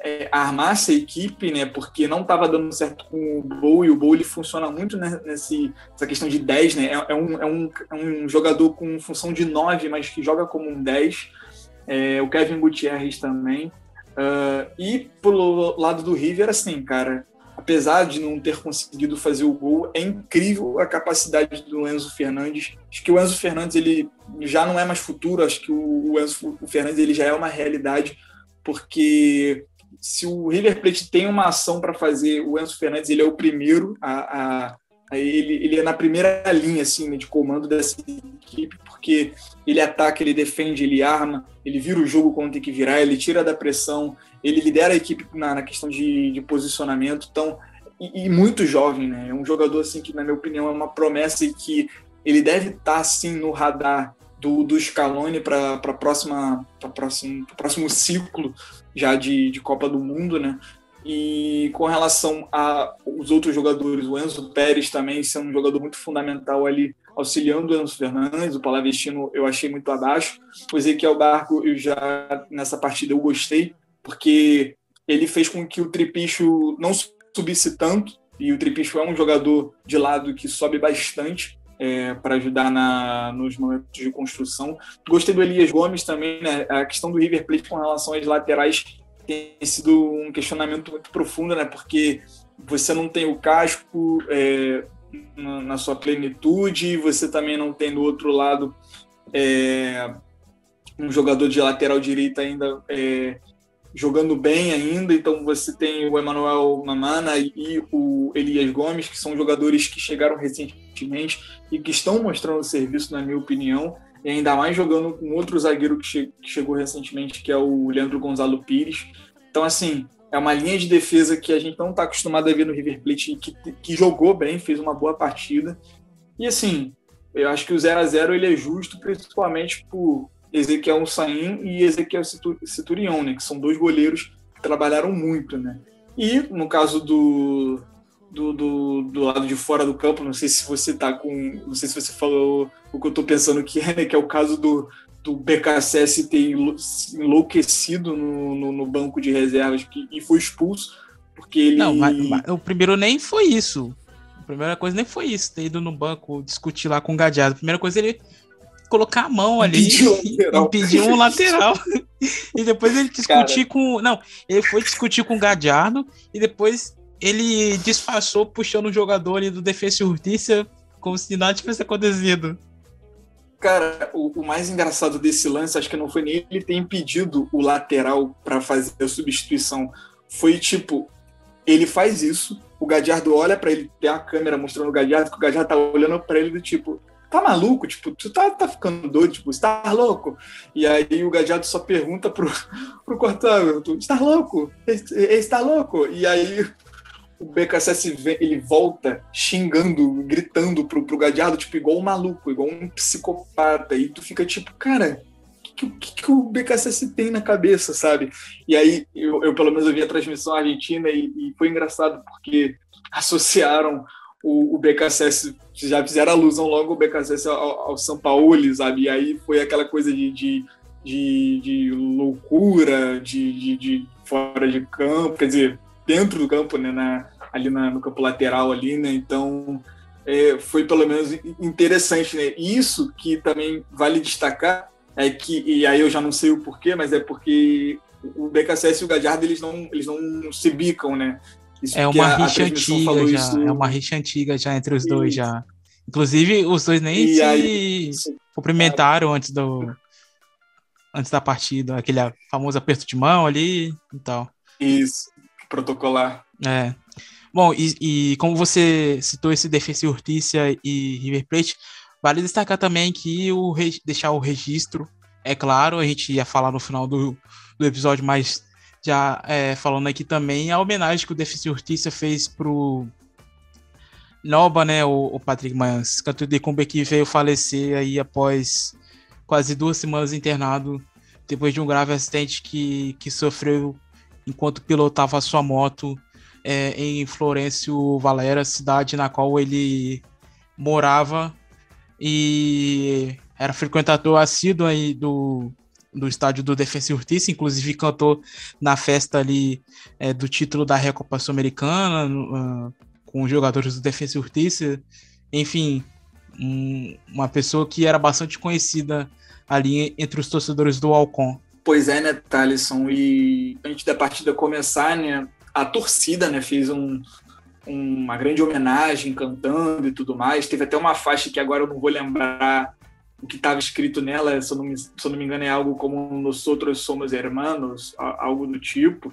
é, armasse a equipe, né? Porque não estava dando certo com o Bowl e o Bowl ele funciona muito nesse, nessa questão de 10, né? É, é, um, é, um, é um jogador com função de 9, mas que joga como um 10. É, o Kevin Gutierrez também. Uh, e pelo lado do River, assim, cara, apesar de não ter conseguido fazer o gol, é incrível a capacidade do Enzo Fernandes. Acho que o Enzo Fernandes ele já não é mais futuro, acho que o Enzo Fernandes ele já é uma realidade, porque se o River Plate tem uma ação para fazer, o Enzo Fernandes ele é o primeiro a, a, a ele, ele é na primeira linha assim né, de comando dessa equipe porque ele ataca, ele defende, ele arma, ele vira o jogo quando tem que virar, ele tira da pressão, ele lidera a equipe na, na questão de, de posicionamento, então e, e, muito jovem, né? É um jogador assim que na minha opinião é uma promessa e que ele deve estar tá, assim no radar do, do Scaloni para próxima para próximo próximo ciclo já de, de Copa do Mundo, né? E com relação aos outros jogadores, o Enzo Pérez também sendo um jogador muito fundamental ali, auxiliando o Enzo Fernandes, o Palavestino eu achei muito abaixo. O Ezequiel Barco, eu já nessa partida eu gostei, porque ele fez com que o Tripicho não subisse tanto, e o Tripicho é um jogador de lado que sobe bastante, é, para ajudar na, nos momentos de construção. Gostei do Elias Gomes também, né? A questão do River Plate com relação às laterais tem sido um questionamento muito profundo, né? Porque você não tem o casco é, na, na, sua plenitude, você também não tem do outro lado é, um jogador de lateral direita ainda é, jogando bem ainda, então você tem o Emanuel Mamana e o Elias Gomes, que são jogadores que chegaram recentemente e que estão mostrando serviço, na minha opinião, e ainda mais jogando com outro zagueiro que, che que chegou recentemente, que é o Leandro Gonzalo Pires. Então, assim, é uma linha de defesa que a gente não está acostumado a ver no River Plate, que, que jogou bem, fez uma boa partida. E assim, eu acho que o 0 a 0 ele é justo, principalmente por Ezequiel Sain e Ezequiel Citurion, né, que são dois goleiros que trabalharam muito, né? E no caso do, do, do, do, lado de fora do campo, não sei se você tá com. Não sei se você falou o que eu tô pensando que é, né? Que é o caso do, do BKSS ter enlouquecido no, no, no banco de reservas que, e foi expulso, porque ele. Não, mas, mas, o primeiro nem foi isso. A primeira coisa nem foi isso, ter ido no banco discutir lá com o Gadiardo. A primeira coisa ele colocar a mão ali e pedir um lateral. e depois ele discutir Cara. com. Não, ele foi discutir com o Gadiardo e depois ele disfarçou puxando o jogador ali do Defesa e Justiça como se nada tivesse acontecido. Cara, o, o, mais engraçado desse lance, acho que não foi nem ele ter impedido o lateral para fazer a substituição. Foi tipo, ele faz isso, o Gadiardo olha para ele, tem a câmera mostrando o Gadiardo, que o Gadiardo tá olhando para ele do tipo, tá maluco? Tipo, tu tá, tá ficando doido, tipo, você tá louco? E aí o Gadiardo só pergunta pro, pro Cortado, tu está louco? Está louco? E aí o BKSS ele volta xingando, gritando pro, pro Gadiardo, tipo, igual um maluco, igual um psicopata. E tu fica tipo, cara, o que, que, que, o BKSS tem na cabeça, sabe? E aí eu, eu pelo menos eu vi a transmissão argentina e, e foi engraçado porque associaram o, o BKSS, já fizeram alusão logo o BKSS ao, ao São Paulo, sabe? E aí foi aquela coisa de, de, de, de loucura, de, de, de, fora de campo, quer dizer, dentro do campo, né? Na, ali na, no campo lateral ali, né? Então é, foi pelo menos interessante, né? Isso que também vale destacar é que, e aí eu já não sei o porquê, mas é porque o BKSS e o Gadiardo eles não, eles não se bicam, né? Isso é uma rixa antiga já. Isso... É uma rixa antiga já entre os e... dois já. Inclusive, os dois nem e se aí... cumprimentaram antes do. Antes da partida, aquele famoso aperto de mão ali e tal. Isso, protocolar. É. Bom, e, e como você citou esse Defensa Urtícia e River Plate, vale destacar também que o deixar o registro, é claro, a gente ia falar no final do, do episódio, mas já é, falando aqui também a homenagem que o Defensa Justiça fez pro Noba, né, o, o Patrick Mans, cantor de Cumber que veio falecer aí após quase duas semanas internado depois de um grave acidente que, que sofreu enquanto pilotava sua moto é, em Florencio Valera, cidade na qual ele morava e era frequentador assíduo aí do, do estádio do Defensa e Justiça, inclusive cantou na festa ali é, do título da Recopa Sul-Americana, uh, com os jogadores do Defensa e Justiça. Enfim, um, uma pessoa que era bastante conhecida ali entre os torcedores do Alcon. Pois é, né, Thalisson? E antes da partida começar, né, a torcida né, fez um, uma grande homenagem cantando e tudo mais. Teve até uma faixa que agora eu não vou lembrar o que estava escrito nela, se eu, não me, se eu não me engano, é algo como Nós outros somos hermanos, algo do tipo.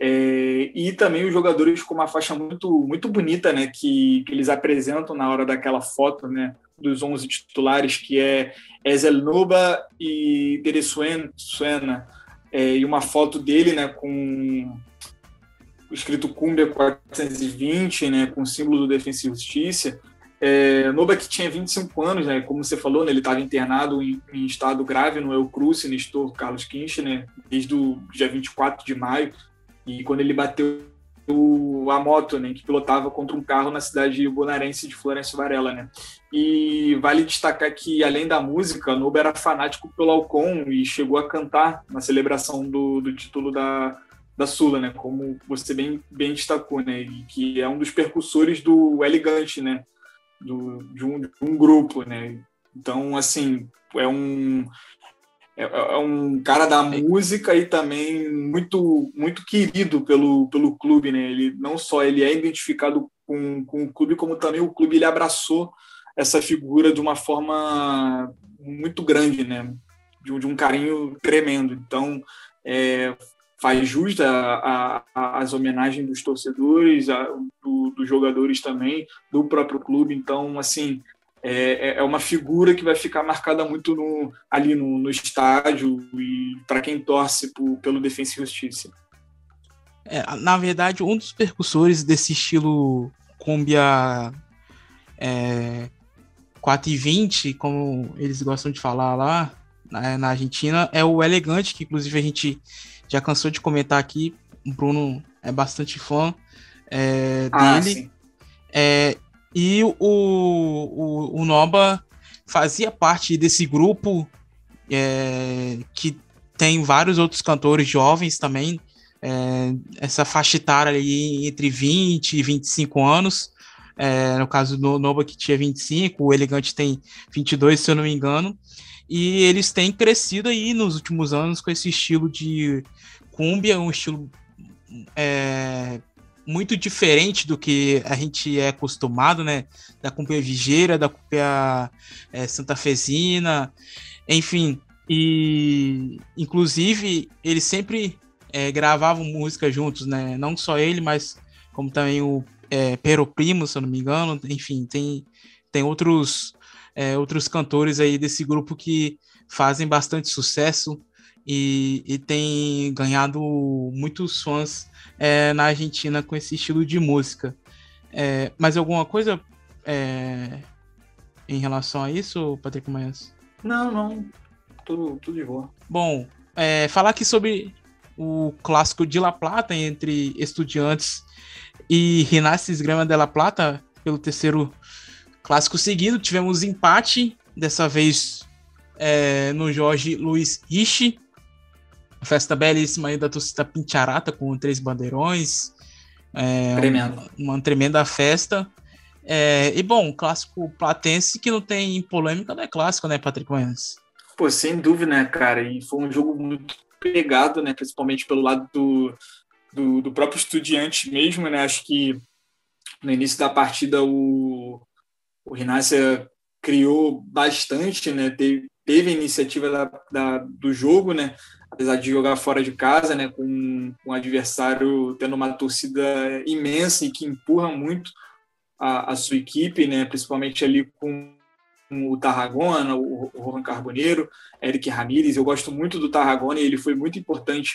É, e também os jogadores com uma faixa muito, muito bonita, né, que, que eles apresentam na hora daquela foto, né, dos 11 titulares, que é Ezel Nuba e Tere Suena, é, e uma foto dele, né, com escrito Cumbia 420, né, com o símbolo do Defensa e Justiça, é, Novak tinha 25 anos, né? Como você falou, né? ele estava internado em, em, estado grave no El Cruz, Nestor Carlos Kirchner, desde o dia 24 de maio. E quando ele bateu a moto, né, que pilotava contra um carro na cidade bonaerense de Florencio Varela, né? E vale destacar que além da música, Noba era fanático pelo Alcon e chegou a cantar na celebração do, do título da, da Sula, né? Como você bem, bem destacou, né? E que é um dos percussores do Elegante, né? do, de, um, de um grupo, né? Então, assim, é um é, é, um cara da música e também muito muito querido pelo, pelo clube, né? Ele não só ele é identificado com, com o clube, como também o clube ele abraçou essa figura de uma forma muito grande, né? De, de um carinho tremendo. Então, é, faz jus a, a, as homenagens dos torcedores, a, do, dos jogadores também, do próprio clube. Então, assim, é, é, é uma figura que vai ficar marcada muito no, ali no, no estádio e para quem torce por, pelo Defensa e Justiça. É, na verdade, um dos percussores desse estilo cumbia é, 4 e 20, como eles gostam de falar lá na, na, Argentina, é o Elegante, que inclusive a gente já cansou de comentar aqui. O Bruno é bastante fã é, ah, dele. É, e o, o, o Noba fazia parte desse grupo é, que tem vários outros cantores jovens também, é, essa faixa etária ali entre 20 e 25 anos. É, no caso do Noba, que tinha 25, o Elegante tem 22, se eu não me engano. E eles têm crescido aí nos últimos anos com esse estilo de cumbia, um estilo é, muito diferente do que a gente é acostumado, né? Da cumbia vigeira, da cumbia é, santafesina, enfim. E, inclusive, eles sempre é, gravavam música juntos, né? Não só ele, mas como também o é, Pero Primo, se eu não me engano, enfim, tem, tem outros, é, outros cantores aí desse grupo que fazem bastante sucesso e, e tem ganhado muitos fãs é, na Argentina com esse estilo de música. É, mais alguma coisa é, em relação a isso, Patrick Manhãs? Não, não. Tudo, tudo de boa. Bom, é, falar aqui sobre o clássico de La Plata entre Estudiantes e Rinastis Grama de La Plata pelo terceiro clássico seguido. Tivemos empate, dessa vez é, no Jorge Luiz Rich. Festa belíssima aí da torcida Pincharata com três bandeirões. É, uma, uma, tremenda festa. É, e bom, clássico platense que não tem polêmica, não é clássico, né, Patrick Manhãs? Pô, sem dúvida, né, cara? E foi um jogo muito pegado, né? Principalmente pelo lado do, do, do próprio estudiante mesmo, né? Acho que no início da partida o, o Rinácia criou bastante, né? Teve, teve a iniciativa da, da, do jogo, né? Apesar de jogar fora de casa, né? Com, o adversário tendo uma torcida imensa e que empurra muito a, a sua equipe, né? Principalmente ali com o Tarragona, o, o Juan Carboneiro, Eric Ramírez. Eu gosto muito do Tarragona e ele foi muito importante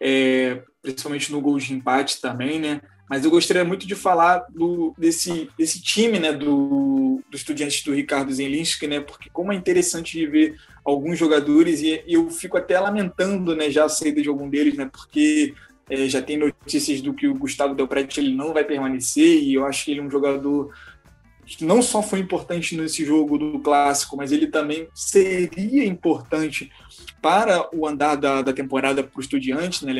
é, principalmente no gol de empate também, né? Mas eu gostaria muito de falar do, desse, desse time, né, do, do Estudiantes do Ricardo Zelinski, né, porque como é interessante de ver alguns jogadores e, eu fico até lamentando, né, já a saída de algum deles, né, porque é, já tem notícias do que o Gustavo Del Prete ele não vai permanecer e eu acho que ele é um jogador não só foi importante nesse jogo do clássico, mas ele também seria importante para o andar da, da temporada para o Estudiantes, né?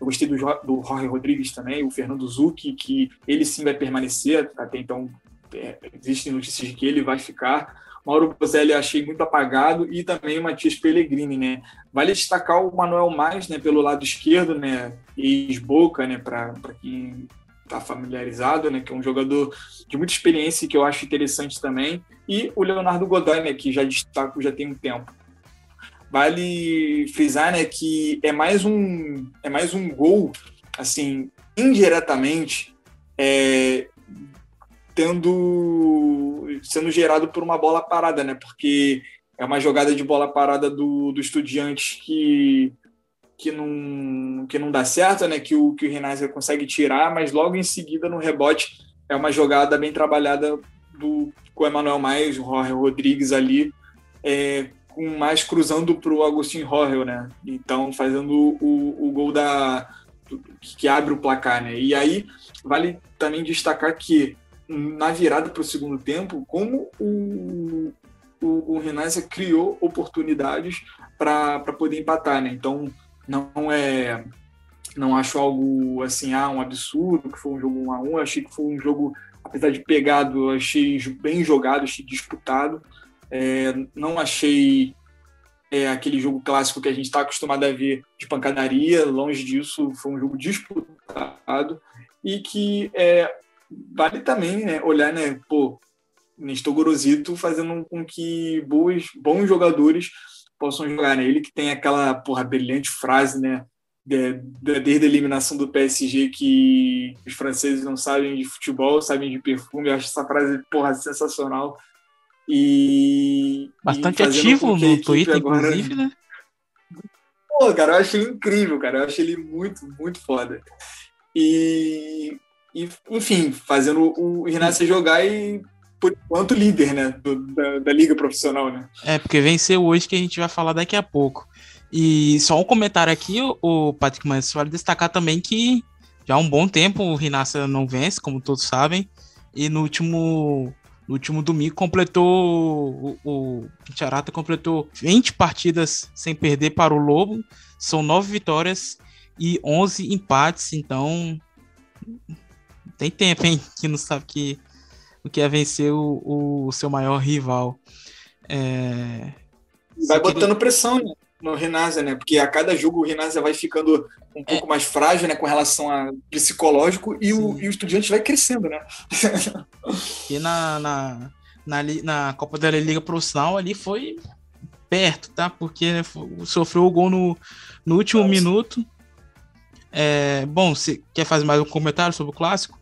Eu gostei do, do Jorge Rodrigues também, o Fernando Zucchi, que ele sim vai permanecer, até então é, existem notícias de que ele vai ficar. Mauro Bozelli achei muito apagado e também o Matias Pellegrini, né? Vale destacar o Manuel Mais, né, pelo lado esquerdo, né, ex-Boca, né, para quem está familiarizado, né, que é um jogador de muita experiência e que eu acho interessante também, e o Leonardo Godoy, né, que já destaco já tem um tempo. Vale frisar, né, que é mais um é mais um gol, assim, indiretamente, é, tendo sendo gerado por uma bola parada, né, porque é uma jogada de bola parada do, do Estudiantes que que não, que não dá certo, né? Que o, que o Renaiser consegue tirar, mas logo em seguida, no rebote, é uma jogada bem trabalhada do, com o Emanuel Mais, o Jorge Rodrigues ali, é, com mais cruzando para o Agostinho Rohel, né? Então, fazendo o, o gol da, que abre o placar, né? E aí, vale também destacar que na virada para o segundo tempo, como o, o, o criou oportunidades para poder empatar, né? Então, não é não acho algo assim ah um absurdo que foi um jogo 1 a 1 eu achei que foi um jogo apesar de pegado achei bem jogado achei disputado. É, não achei é, aquele jogo clássico que a gente está acostumado a ver de pancadaria. Longe disso foi um jogo disputado. E que é, vale também né, olhar né pô Nestor Gorosito fazendo com que boas, bons jogadores possam jogar, né? Ele que tem aquela porra brilhante frase, né? De, de, desde a eliminação do PSG que os franceses não sabem de futebol, sabem de perfume. Eu acho essa frase, porra, sensacional. E. Bastante e ativo no Twitter, agora... inclusive, né? Pô, cara, eu acho ele incrível, cara. Eu acho ele muito, muito foda. e, e enfim, fazendo o Inácio jogar e por enquanto líder, né, do, da, da, liga profissional, né? É, porque venceu hoje que a gente vai falar daqui a pouco. E só um comentário aqui, o Patrick Manso, vale destacar também que já há um bom tempo o Rinassa não vence, como todos sabem, e no último no último domingo completou o, o completou 20 partidas sem perder para o Lobo, são nove vitórias e 11 empates, então tem tempo, hein, que não sabe que que é vencer o, o seu maior rival. É... Vai botando pressão né, no Renasa, né? Porque a cada jogo o Renasa vai ficando um é. pouco mais frágil, né? Com relação a psicológico e o, e o estudante vai crescendo, né? e na, na, na, na Copa da Liga Profissional ali foi perto, tá? Porque sofreu o gol no, no último Nossa. minuto. É, bom, você quer fazer mais um comentário sobre o clássico?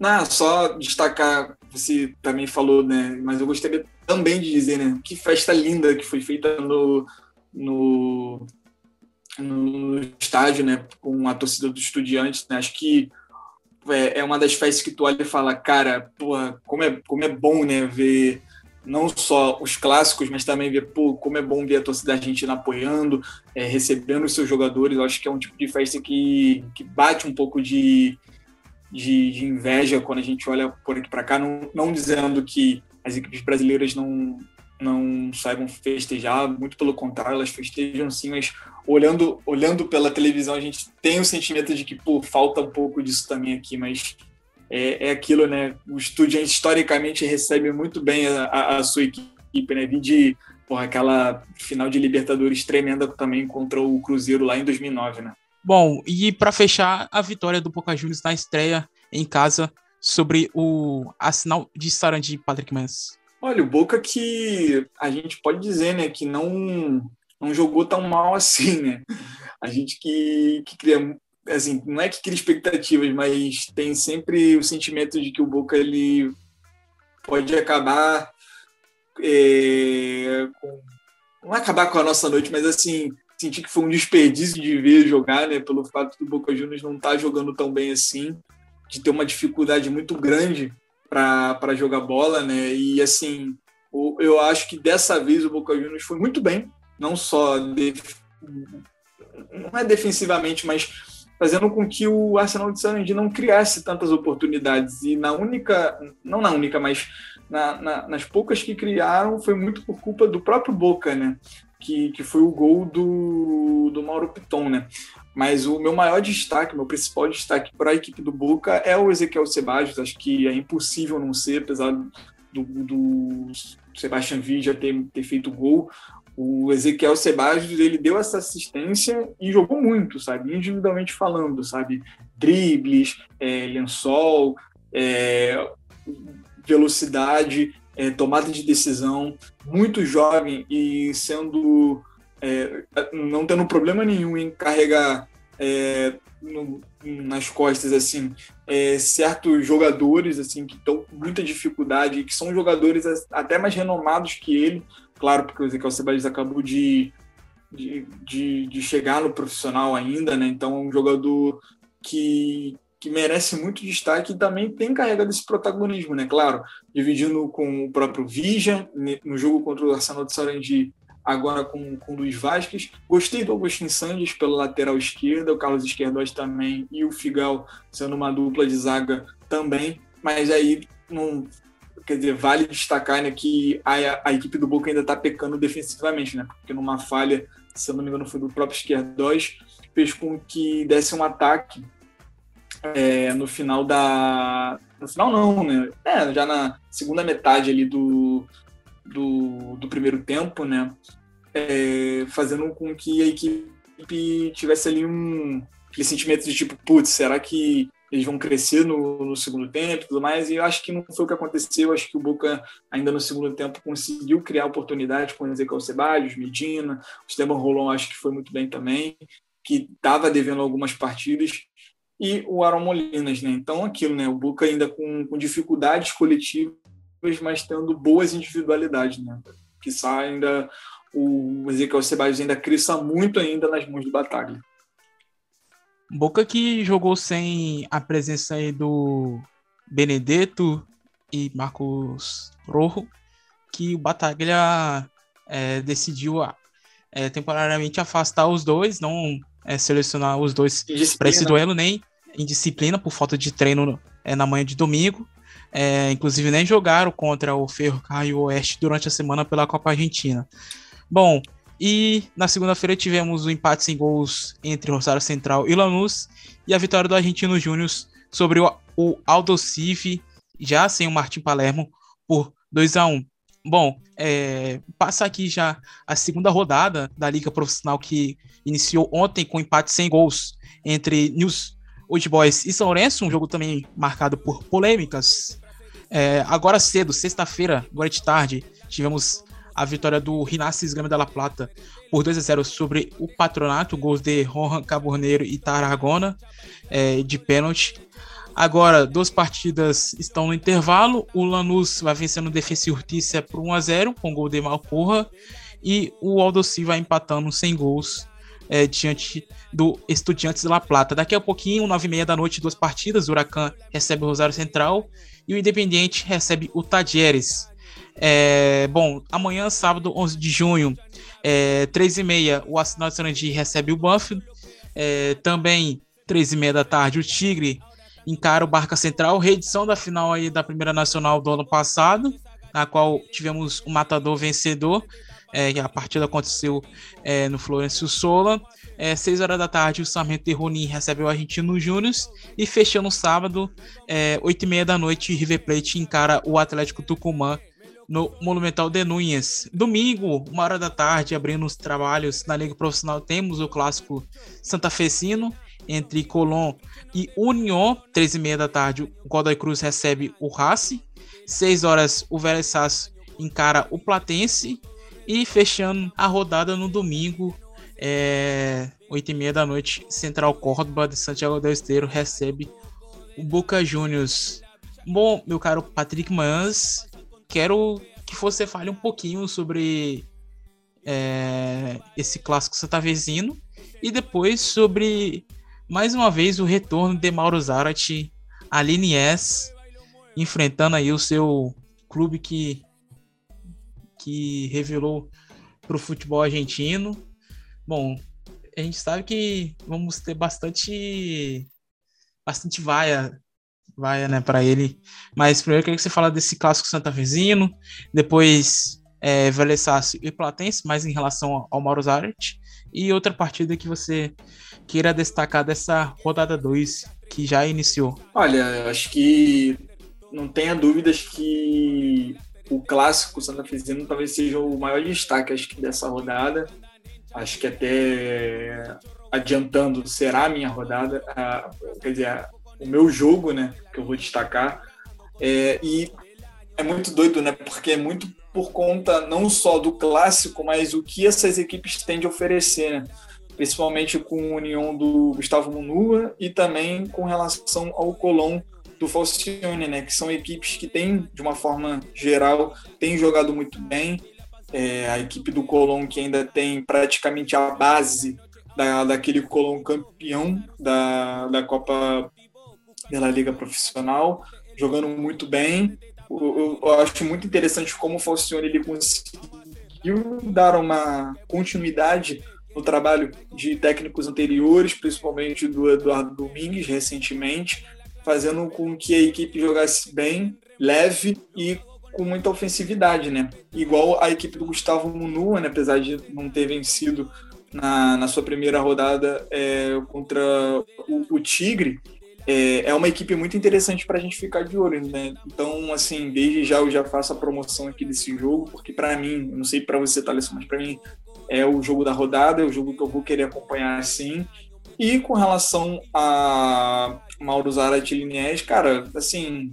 Não, só destacar, você também falou, né? Mas eu gostaria também de dizer, né? Que festa linda que foi feita no, no, no estádio, né? Com a torcida dos estudiantes. Né? Acho que é, é uma das festas que tu olha e fala, cara, porra, como é, como é bom, né? Ver não só os clássicos, mas também ver, pô, como é bom ver a torcida argentina apoiando, é, recebendo os seus jogadores. Eu acho que é um tipo de festa que, que bate um pouco de, de, de inveja quando a gente olha por aqui para cá, não, não dizendo que as equipes brasileiras não, não saibam festejar, muito pelo contrário, elas festejam sim, mas olhando, olhando pela televisão a gente tem o sentimento de que, pô, falta um pouco disso também aqui, mas é, é aquilo, né? O Estudiantes historicamente recebe muito bem a, a, a sua equipe, né? De porra, aquela final de Libertadores tremenda também contra o Cruzeiro lá em 2009, né? Bom, e para fechar, a vitória do Boca Juniors na estreia em casa sobre o Arsenal de Sarandi, Patrick Mans. Olha, o Boca que a gente pode dizer, né, que não não jogou tão mal assim, né? A gente que, que cria, assim, não é que cria expectativas, mas tem sempre o sentimento de que o Boca ele pode acabar é, com, não acabar com a nossa noite, mas assim senti que foi um desperdício de ver jogar, né? Pelo fato do Boca Juniors não estar tá jogando tão bem assim, de ter uma dificuldade muito grande para jogar bola, né? E assim, eu acho que dessa vez o Boca Juniors foi muito bem, não só não é defensivamente, mas fazendo com que o Arsenal de Sarandi não criasse tantas oportunidades e na única, não na única, mas na, na, nas poucas que criaram foi muito por culpa do próprio Boca, né? Que, que foi o gol do, do Mauro Piton, né? Mas o meu maior destaque, meu principal destaque para a equipe do Boca é o Ezequiel Sebadios. Acho que é impossível não ser, apesar do, do Sebastian Villa ter, ter feito gol. O Ezequiel Sebadios, ele deu essa assistência e jogou muito, sabe? Individualmente falando, sabe? Dribles, é, lençol, é, velocidade é, tomada de decisão, muito jovem e sendo é, não tendo problema nenhum em carregar é, no, nas costas assim é, certos jogadores assim que estão com muita dificuldade que são jogadores até mais renomados que ele. Claro porque o Ezequiel Sebadios acabou de de, de, de chegar no profissional ainda né? Então é um jogador que que merece muito destaque e também tem carregado esse protagonismo, né? Claro, dividindo com o próprio Vija, no jogo contra o Arsenal de Sarandi, agora com, com o Luiz Vasquez. Gostei do Agostinho Sandes pela lateral esquerda, o Carlos Esquerdós também e o Figal sendo uma dupla de zaga também, mas aí não. Quer dizer, vale destacar né, que a, a equipe do Boca ainda está pecando defensivamente, né? Porque numa falha, se eu não me engano, foi do próprio Esquerdós, fez com que desse um ataque é, no final da. No final não, né? É, já na segunda metade ali do, do, do primeiro tempo, né? É, fazendo com que a equipe tivesse ali um aquele sentimento de tipo, putz, será que eles vão crescer no, no, segundo tempo e tudo mais, e eu acho que não foi o que aconteceu, eu acho que o Boca ainda no segundo tempo conseguiu criar oportunidade com o Ezequiel Ceballos, Medina, o Esteban Rolon acho que foi muito bem também, que estava devendo algumas partidas, e o Aaron Molinas, né? Então, aquilo, né? O Boca ainda com, com dificuldades coletivas, mas tendo boas individualidades, né? Que ainda o Ezequiel Ceballos ainda cresça muito ainda nas mãos do Batalha. Boca que jogou sem a presença aí do Benedetto e Marcos Rojo, que o Bataglia é, decidiu é, temporariamente afastar os dois, não é, selecionar os dois para esse duelo, nem em disciplina, por falta de treino é, na manhã de domingo. É, inclusive, nem jogaram contra o Ferrocarril Oeste durante a semana pela Copa Argentina. Bom, e na segunda-feira tivemos o empate sem gols entre Rosário Central e Lanús e a vitória do Argentino Júnior sobre o, o Aldo Civi, já sem o Martim Palermo, por 2 a 1 Bom, é, passa aqui já a segunda rodada da Liga Profissional que iniciou ontem com empate sem gols entre News Old Boys e São Lourenço, um jogo também marcado por polêmicas. É, agora cedo, sexta-feira, agora de tarde, tivemos a vitória do Rinassis Grêmio da La Plata por 2 a 0 sobre o Patronato, gols de Rohan Caborneiro e Tarragona é, de pênalti. Agora, duas partidas estão no intervalo. O Lanús vai vencendo o Defensa Urtícia por 1 a 0 com gol de Malporra. E o Aldossi vai empatando sem gols é, diante do Estudiantes de La Plata. Daqui a pouquinho, 9 e meia da noite, duas partidas. O Huracan recebe o Rosário Central e o Independiente recebe o Tadieres. É, bom, amanhã, sábado, 11 de junho, é, 3 e meia, o Arsenal de Sarandi recebe o Banfield. É, também, 3 e meia da tarde, o Tigre encara o Barca Central, reedição da final aí da Primeira Nacional do ano passado, na qual tivemos o matador vencedor, é, a partida aconteceu é, no Florencio Sola. É, 6 horas da tarde, o Sarmento de Ronin recebe o Argentino Júnior. E fechando no sábado, é, 8 e meia da noite, River Plate encara o Atlético Tucumã no Monumental de Núñez. Domingo, uma hora da tarde, abrindo os trabalhos na Liga Profissional, temos o clássico Santa Fecino entre Colón e União, 13 e meia da tarde, o Godoy Cruz recebe o Racing, 6 horas o Vélez encara o Platense e fechando a rodada no domingo, é, 8 e meia da noite, Central Córdoba de Santiago del Esteiro recebe o Boca Juniors. Bom, meu caro Patrick Manhãs, quero que você fale um pouquinho sobre é, esse clássico santavezino e depois sobre mais uma vez o retorno de Mauro Zarate a Liniers, enfrentando aí o seu clube que, que revelou para o futebol argentino. Bom, a gente sabe que vamos ter bastante bastante vaia vaia né para ele mas primeiro eu queria que você fala desse clássico Santa Vezino depois é, e Platense mais em relação ao Mauro Zarat e outra partida que você queira destacar dessa rodada 2 que já iniciou? Olha, acho que não tenha dúvidas que o clássico Santa Fezino talvez seja o maior destaque acho que dessa rodada. Acho que até adiantando será a minha rodada, a, quer dizer, a, o meu jogo, né, que eu vou destacar. É, e é muito doido, né, porque é muito por conta não só do clássico, mas o que essas equipes têm de oferecer, né? principalmente com a união do Gustavo Munua e também com relação ao Colón do Falcione, né? que são equipes que têm, de uma forma geral, têm jogado muito bem. É, a equipe do Colón que ainda tem praticamente a base da, daquele Colón campeão da, da Copa da Liga Profissional, jogando muito bem eu, eu acho muito interessante como o Falcione ele conseguiu dar uma continuidade no trabalho de técnicos anteriores, principalmente do Eduardo Domingues recentemente, fazendo com que a equipe jogasse bem, leve e com muita ofensividade, né? Igual a equipe do Gustavo Munua, né? apesar de não ter vencido na, na sua primeira rodada é, contra o, o Tigre, é, é uma equipe muito interessante para a gente ficar de olho, né? Então, assim, desde já eu já faço a promoção aqui desse jogo, porque para mim, não sei para você, Thales, mas para mim é o jogo da rodada, é o jogo que eu vou querer acompanhar assim. E com relação a Mauro Zara de Liniers, cara, assim,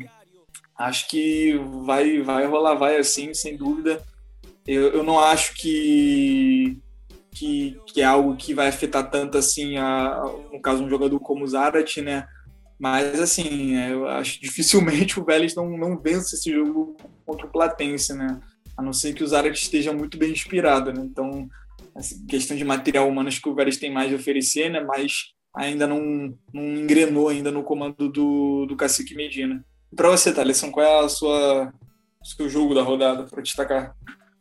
acho que vai, vai rolar, vai assim, sem dúvida. Eu, eu não acho que, que, que é algo que vai afetar tanto assim, a, no caso, um jogador como o Zarat, né? Mas, assim, é, eu acho dificilmente o Vélez não, não vence esse jogo contra o Platense, né? A não ser que o Zarat esteja muito bem inspirado, né? Então, assim, questão de material humano, acho que o Vélez tem mais a oferecer, né? Mas ainda não, não engrenou ainda no comando do, do Cacique Medina. Para você, Thaleson, qual é a sua seu jogo da rodada para destacar?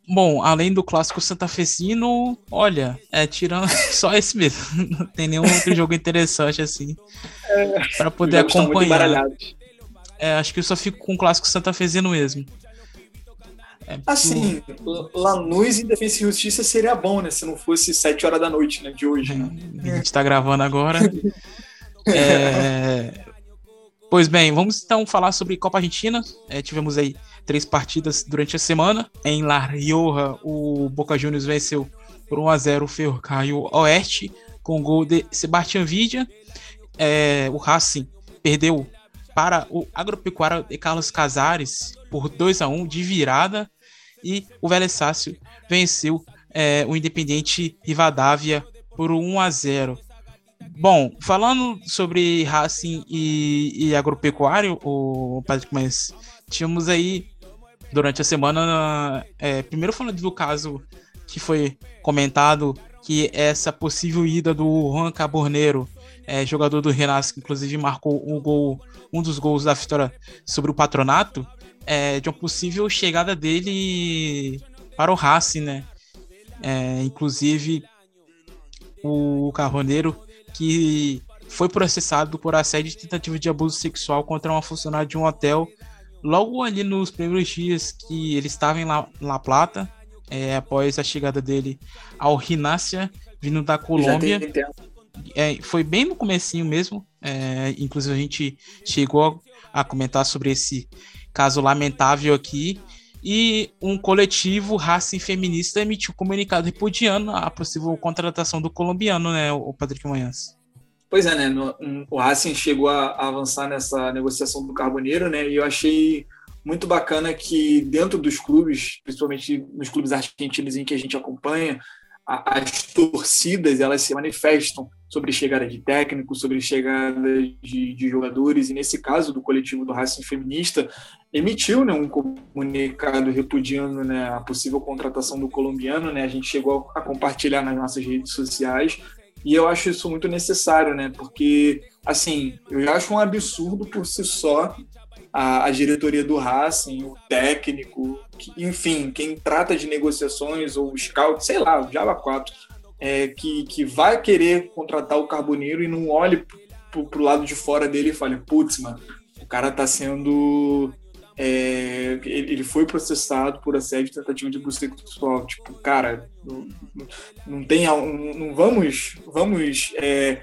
Bom, além do clássico santafesino, olha, é tirando só esse mesmo. Não tem nenhum outro jogo interessante assim é, para poder acompanhar. É, acho que eu só fico com o clássico santafesino mesmo. É, assim, Lanús e Defesa e Justiça seria bom, né? Se não fosse 7 horas da noite, né? De hoje, né? A gente tá gravando agora. é... Pois bem, vamos então falar sobre Copa Argentina. É, tivemos aí três partidas durante a semana. Em La Rioja, o Boca Juniors venceu por 1 a 0 o Ferrocarril Oeste com gol de Sebastião Vidia. É, o Racing perdeu para o Agropecuário de Carlos Casares por 2 a 1 de virada e o Vélez Sácio venceu é, o Independente Rivadavia por 1 a 0. Bom, falando sobre Racing e, e agropecuário, o Patrick, mas tínhamos aí durante a semana, é, primeiro falando do caso que foi comentado, que essa possível ida do Juan Caborneiro, é, jogador do Renas, que inclusive marcou um gol, um dos gols da vitória sobre o Patronato, é, de uma possível chegada dele para o Racing, né? É, inclusive o Carboneiro que foi processado por assédio e tentativa de abuso sexual contra uma funcionária de um hotel logo ali nos primeiros dias que ele estava em La, La Plata, é, após a chegada dele ao Rinácia, vindo da Colômbia. É, foi bem no comecinho mesmo, é, inclusive a gente chegou a comentar sobre esse caso lamentável aqui. E um coletivo Racing Feminista emitiu comunicado repudiando a possível contratação do colombiano, né, o Patrick Manhãs. Pois é, né? No, o Racing chegou a, a, avançar nessa negociação do Carboneiro, né? E eu achei muito bacana que dentro dos clubes, principalmente nos clubes argentinos em que a gente acompanha, as torcidas elas se manifestam sobre chegada de técnicos, sobre chegada de, de, jogadores, e nesse caso do coletivo do Racing Feminista, emitiu né, um comunicado repudiando né, a possível contratação do colombiano, né, a gente chegou a compartilhar nas nossas redes sociais, e eu acho isso muito necessário, né? Porque, assim, eu acho um absurdo por si só a, a diretoria do Racing, o técnico, que, enfim, quem trata de negociações ou scout, sei lá, o Java 4, é, que, que vai querer contratar o Carboneiro e não olhe pro, pro lado de fora dele e fale, putz, mano, o cara tá sendo é, ele foi processado por assédio e tentativa de abuso sexual. Tipo, cara, não, não tem, não, não vamos, vamos é,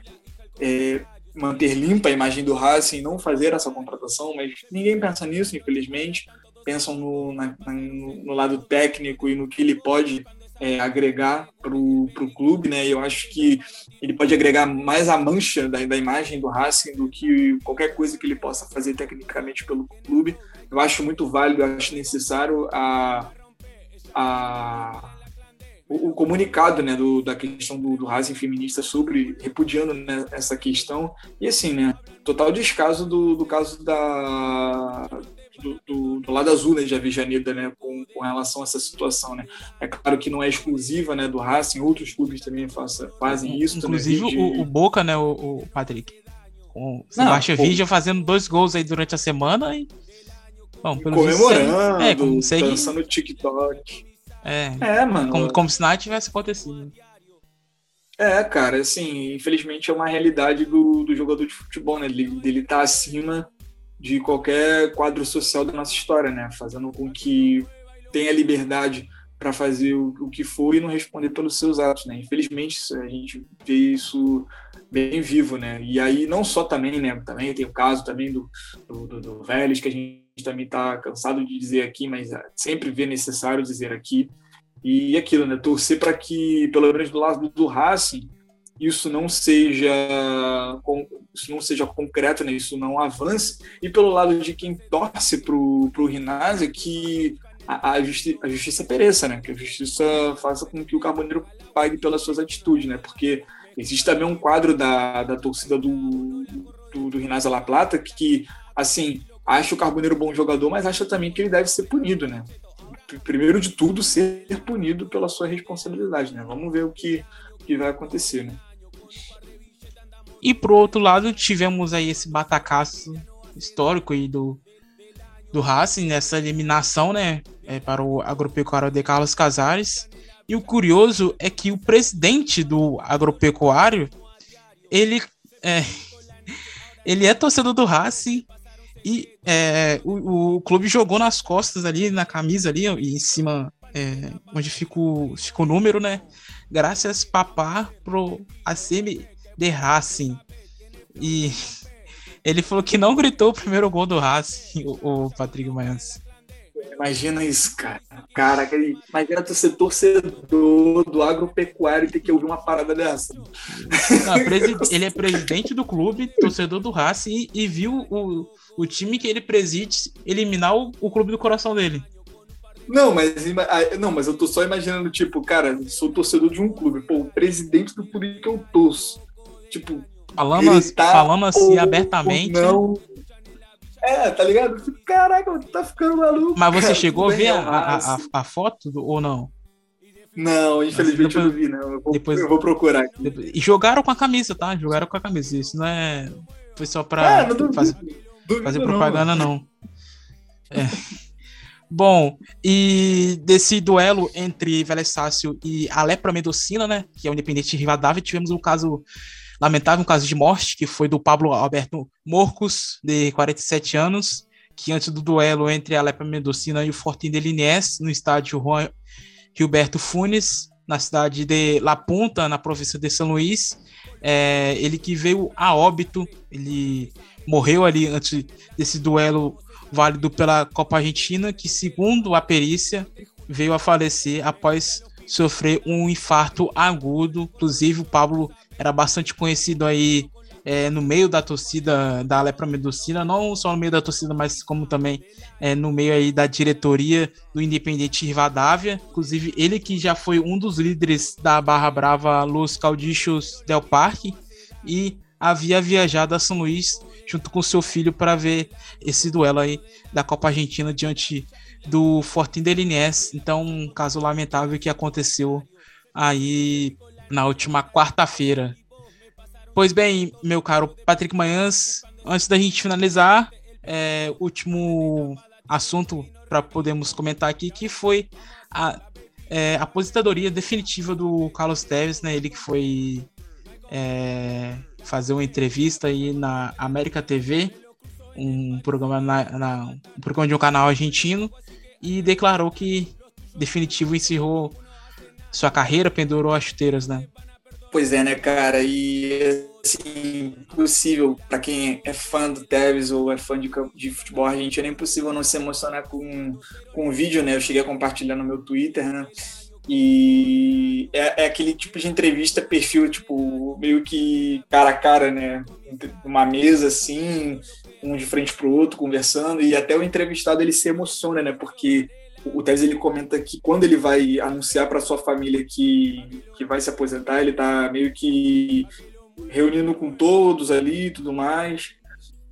é, manter limpa a imagem do Racing, não fazer essa contratação, mas ninguém pensa nisso, infelizmente. Pensam no, na, no, lado técnico e no que ele pode é, agregar para o clube, né? Eu acho que ele pode agregar mais a mancha da, da imagem do Racing do que qualquer coisa que ele possa fazer tecnicamente pelo clube eu acho muito válido, eu acho necessário a, a, o, o comunicado né, do, da questão do, do Racing feminista sobre repudiando né, essa questão. E assim, né, total descaso do, do caso da, do, do, do, lado azul né, de Avejaneda, né, com, com relação a essa situação, né. É claro que não é exclusiva, né, do Racing, outros clubes também faça, fazem isso. Inclusive de... o, o, Boca, né, o, o Patrick, com o Sebastião Vidia fazendo dois gols aí durante a semana e Bom, comemorando, é, como se dançando no TikTok. É, é mano. Como, como se nada tivesse acontecido. É, cara, assim, infelizmente é uma realidade do, do jogador de futebol, né? Dele tá acima de qualquer quadro social da nossa história, né? Fazendo com que tenha liberdade para fazer o, o, que for e não responder pelos seus atos, né? Infelizmente a gente vê isso bem vivo, né? E aí não só também, né? Também tem o caso também do, do, do, do Vélez, que a gente também está cansado de dizer aqui, mas é, sempre vê necessário dizer aqui. E aquilo, né? Torcer para que, pelo menos do lado do Racing, isso não seja isso não seja concreto, né? isso não avance. E pelo lado de quem torce para o Rinazzi, que a, a, justi a, justiça pereça, né? Que a justiça faça com que o Carboneiro pague pelas suas atitudes, né? Porque existe também um quadro da, da torcida do, do, do Rinazzi La Plata que, assim, acha o Carboneiro bom jogador, mas acha também que ele deve ser punido, né? Primeiro de tudo, ser punido pela sua responsabilidade, né? Vamos ver o que, que vai acontecer, né? E pro outro lado, tivemos aí esse batacaço histórico aí do, do Racing nessa eliminação, né? É, para o agropecuário de Carlos Casares. E o curioso é que o presidente do agropecuário, ele é, ele é torcedor do Racing e é, o, o, clube jogou nas costas ali, na camisa ali, e em cima, é, onde fica o, fica o número, né? Graças papá pro ACM de Racing. E ele falou que não gritou o primeiro gol do Racing, o, o Patrick Mayans. Imagina isso, cara. Cara, imagina tu ser torcedor do agropecuário e ter que ouvir uma parada dessa. Não, ele é presidente do clube, torcedor do Racing e, viu o, o time que ele preside eliminar o, o clube do coração dele. Não, mas não, mas eu tô só imaginando, tipo, cara, sou torcedor de um clube, pô, o presidente do clube que eu torço. Tipo, falando, tá, falando assim abertamente. Não. É, tá ligado? Caraca, tá ficando maluco. Mas você chegou a ver a, a, a, a, foto do, ou não? Não, infelizmente depois, eu não vi, não. Eu vou, depois, eu vou procurar aqui. Depois, e jogaram com a camisa, tá? Jogaram com a camisa. Isso não é. Foi só pra é, não fazer, fazer propaganda, não. não. É. Bom, e desse duelo entre Vélez Sácio e a Lepra Medocina, né, que é o Independente Rivadavia, tivemos um caso lamentável, caso de morte, que foi do Pablo Alberto Morcos, de 47 anos, que antes do duelo entre a Lepra Medocina e o Fortin de Liniers, no estádio Juan Gilberto Funes, na cidade de La Punta, na província de São Luís, é, ele que veio a óbito, ele morreu ali antes desse duelo válido pela Copa Argentina, que segundo a perícia veio a falecer após sofrer um infarto agudo. Inclusive o Pablo era bastante conhecido aí é, no meio da torcida da Lepra Medicina, não só no meio da torcida, mas como também é, no meio aí da diretoria do Independente Rivadavia. Inclusive, ele que já foi um dos líderes da Barra Brava Los Caldichos del Parque e havia viajado a São Luís junto com seu filho para ver esse duelo aí da Copa Argentina diante do Fortin de Liniers. Então, um caso lamentável que aconteceu aí na última quarta-feira. Pois bem, meu caro Patrick Manhãs, antes da gente finalizar, é, último assunto para podermos comentar aqui, que foi a é, aposentadoria definitiva do Carlos Teves, né? Ele que foi é, fazer uma entrevista aí na América TV, um programa, na, na, um programa de um canal argentino, e declarou que definitivo encerrou sua carreira, pendurou as chuteiras, né? Pois é, né, cara? E assim, impossível para quem é fã do Tevez ou é fã de, de futebol argentino, é impossível não se emocionar com, com o vídeo, né? Eu cheguei a compartilhar no meu Twitter, né? E é, é, aquele tipo de entrevista perfil, tipo, meio que cara a cara, né? Uma mesa assim, um de frente pro outro, conversando, e até o entrevistado ele se emociona, né? Porque o Tevez ele comenta que quando ele vai anunciar para sua família que, que vai se aposentar, ele tá meio que reunindo com todos ali e tudo mais.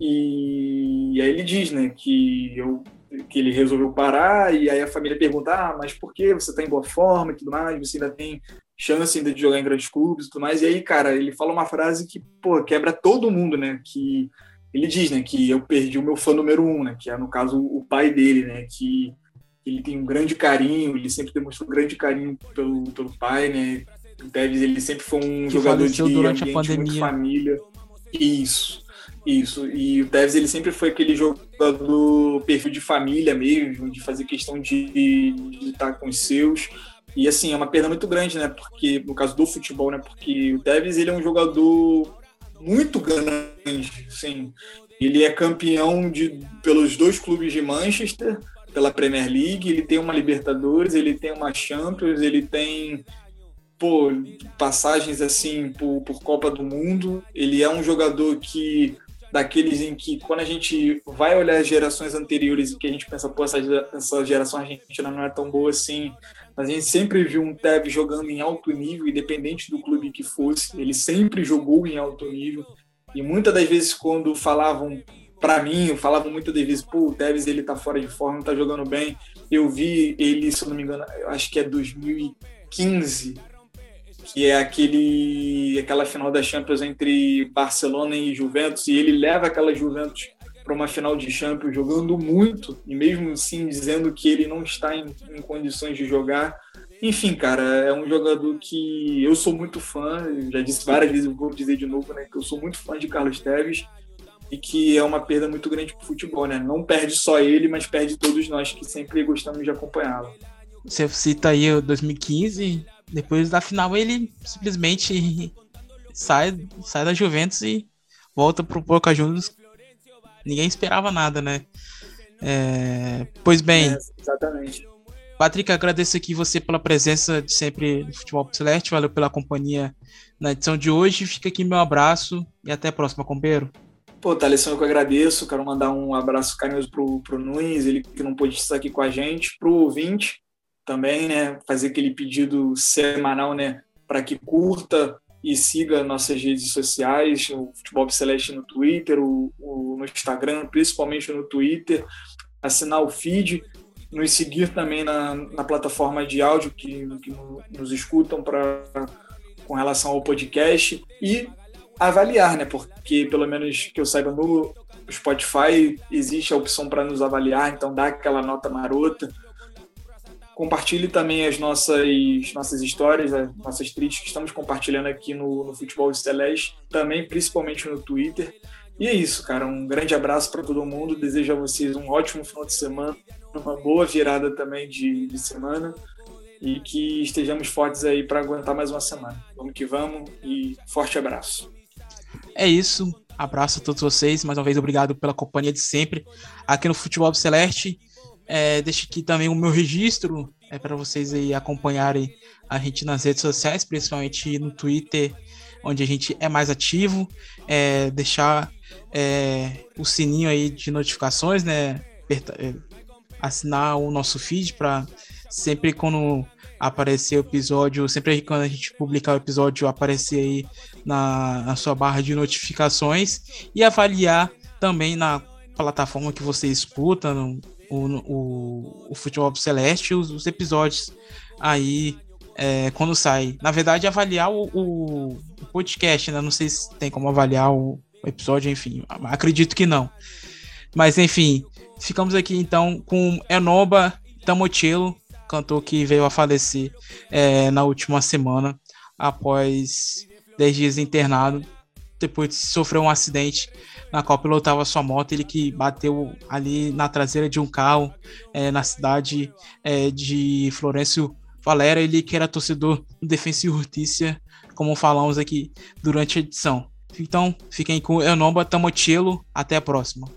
E, e aí ele diz, né, que eu que ele resolveu parar, e aí a família pergunta, ah, mas por que você está em boa forma e tudo mais, você ainda tem chance ainda de jogar em grandes clubes e tudo mais, e aí, cara, ele fala uma frase que, pô, quebra todo mundo, né, que ele diz, né, que eu perdi o meu fã número um, né, que é, no caso, o pai dele, né, que ele tem um grande carinho, ele sempre demonstrou um grande carinho pelo, pelo pai, né, o Tevez, ele sempre foi um que jogador de durante a pandemia. família. Isso. Isso, e o Tevez ele sempre foi aquele jogador perfil de família mesmo, de fazer questão de, de estar com os seus. E assim, é uma perda muito grande, né? Porque no caso do futebol, né? Porque o Tevez ele é um jogador muito grande, sim. Ele é campeão de, pelos dois clubes de Manchester, pela Premier League, ele tem uma Libertadores, ele tem uma Champions, ele tem pô, passagens assim por, por Copa do Mundo. Ele é um jogador que daqueles em que quando a gente vai olhar as gerações anteriores e que a gente pensa, pô, essa, essa geração argentina não é tão boa assim, mas a gente sempre viu um Tevez jogando em alto nível, independente do clube que fosse, ele sempre jogou em alto nível, e muitas das vezes quando falavam para mim, falavam muitas das vezes, pô, o Tevez ele tá fora de forma, tá jogando bem, eu vi ele, se eu não me engano, acho que é 2015, que é aquele aquela final da Champions entre Barcelona e Juventus, e ele leva aquela Juventus para uma final de Champions jogando muito, e mesmo assim dizendo que ele não está em, em condições de jogar. Enfim, cara, é um jogador que eu sou muito fã, já disse várias vezes, vou dizer de novo, né, que eu sou muito fã de Carlos Teves e que é uma perda muito grande para o futebol, né? Não perde só ele, mas perde todos nós que sempre gostamos de acompanhá-lo. Você cita aí o 2015, depois da final ele simplesmente sai, sai da Juventus e volta pro Boca Juniors. Ninguém esperava nada, né? É... Pois bem. É, exatamente. Patrick, agradeço aqui você pela presença de sempre no Futebol Celeste, valeu pela companhia na edição de hoje. Fica aqui meu abraço e até a próxima, companheiro. Pô, Thaleson, eu que agradeço. Quero mandar um abraço carinhoso pro, pro Nunes, ele que não pôde estar aqui com a gente, pro ouvinte também, né? Fazer aquele pedido semanal, né? Para que curta e siga nossas redes sociais, o Futebol Celeste no Twitter, o, o, no Instagram, principalmente no Twitter, assinar o feed, nos seguir também na, na plataforma de áudio que, que nos escutam para com relação ao podcast e avaliar, né? Porque pelo menos que eu saiba no Spotify existe a opção para nos avaliar, então dá aquela nota marota. Compartilhe também as nossas nossas histórias, as nossas trilhas que estamos compartilhando aqui no, no Futebol Celeste, também principalmente no Twitter. E é isso, cara. Um grande abraço para todo mundo. Desejo a vocês um ótimo final de semana, uma boa virada também de, de semana e que estejamos fortes aí para aguentar mais uma semana. Vamos que vamos e forte abraço. É isso. Abraço a todos vocês. Mais uma vez, obrigado pela companhia de sempre aqui no Futebol Celeste. É, deixo aqui também o meu registro é, para vocês aí acompanharem a gente nas redes sociais, principalmente no Twitter, onde a gente é mais ativo. É, deixar é, o sininho aí de notificações, né? É, assinar o nosso feed para sempre quando aparecer o episódio, sempre quando a gente publicar o episódio, aparecer aí na, na sua barra de notificações e avaliar também na plataforma que você escuta no, o, o, o Futebol Celeste os, os episódios aí é, quando sai. Na verdade, avaliar o, o, o, podcast, né? Não sei se tem como avaliar o, episódio, enfim, acredito que não. Mas enfim, ficamos aqui então com Enoba Tamochelo, cantor que veio a falecer é, na última semana, após 10 dias internado, depois de sofrer um acidente na qual pilotava sua moto, ele que bateu ali na traseira de um carro é, na cidade é, de Florencio Valera, ele que era torcedor do Defensa e Justiça, como falamos aqui durante a edição. Então, fiquem com Enomba Tamochelo, até a próxima.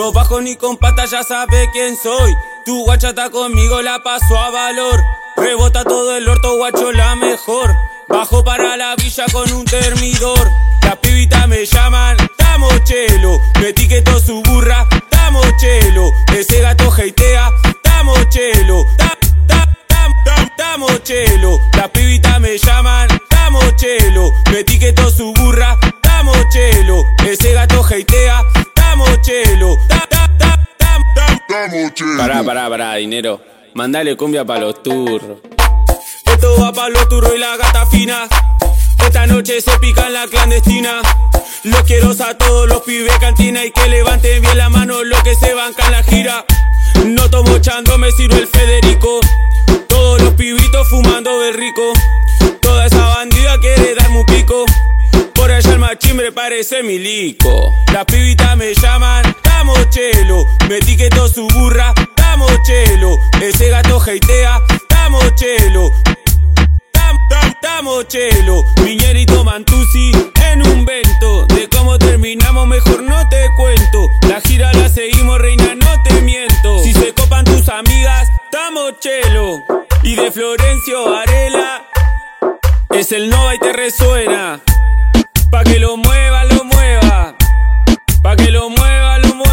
No bajo ni con pata, ya sabe quién soy. Tu guacha está conmigo, la paso a valor. Rebota todo el orto, guacho, la mejor. Bajo para la villa con un termidor. Las pibitas me llaman Tamochelo. Me etiquetó su burra, Tamochelo. Ese gato heitea, ta, tam, tam, tamochelo. Las pibitas me llaman Tamochelo. Me etiquetó su burra, Tamochelo. Ese gato heitea, Tamochelo. Pará, pará, pará, dinero. Mandale cumbia pa' los turros. Esto va pa' los turros y la gata fina. Esta noche se pica en la clandestina. Los quiero a todos los pibes cantina y que levanten bien la mano los que se bancan la gira. No tomo chando, me sirve el Federico. Todos los pibitos fumando de rico. Toda esa bandida quiere darme un pico. Por allá el machimbre parece milico. Las pibitas me llaman Tamochelo. Me etiquetó su burra, Tamochelo. Ese gato heitea, Tamochelo. Tam, tam, Tamochelo. Miñerito Mantusi en un vento. De cómo terminamos, mejor no te cuento. La gira la seguimos, reina, no te miento. Si se copan tus amigas, Tamochelo. Y de Florencio Varela. Es el Nova y te resuena. Pa' que lo mueva, lo mueva. Pa' que lo mueva, lo mueva.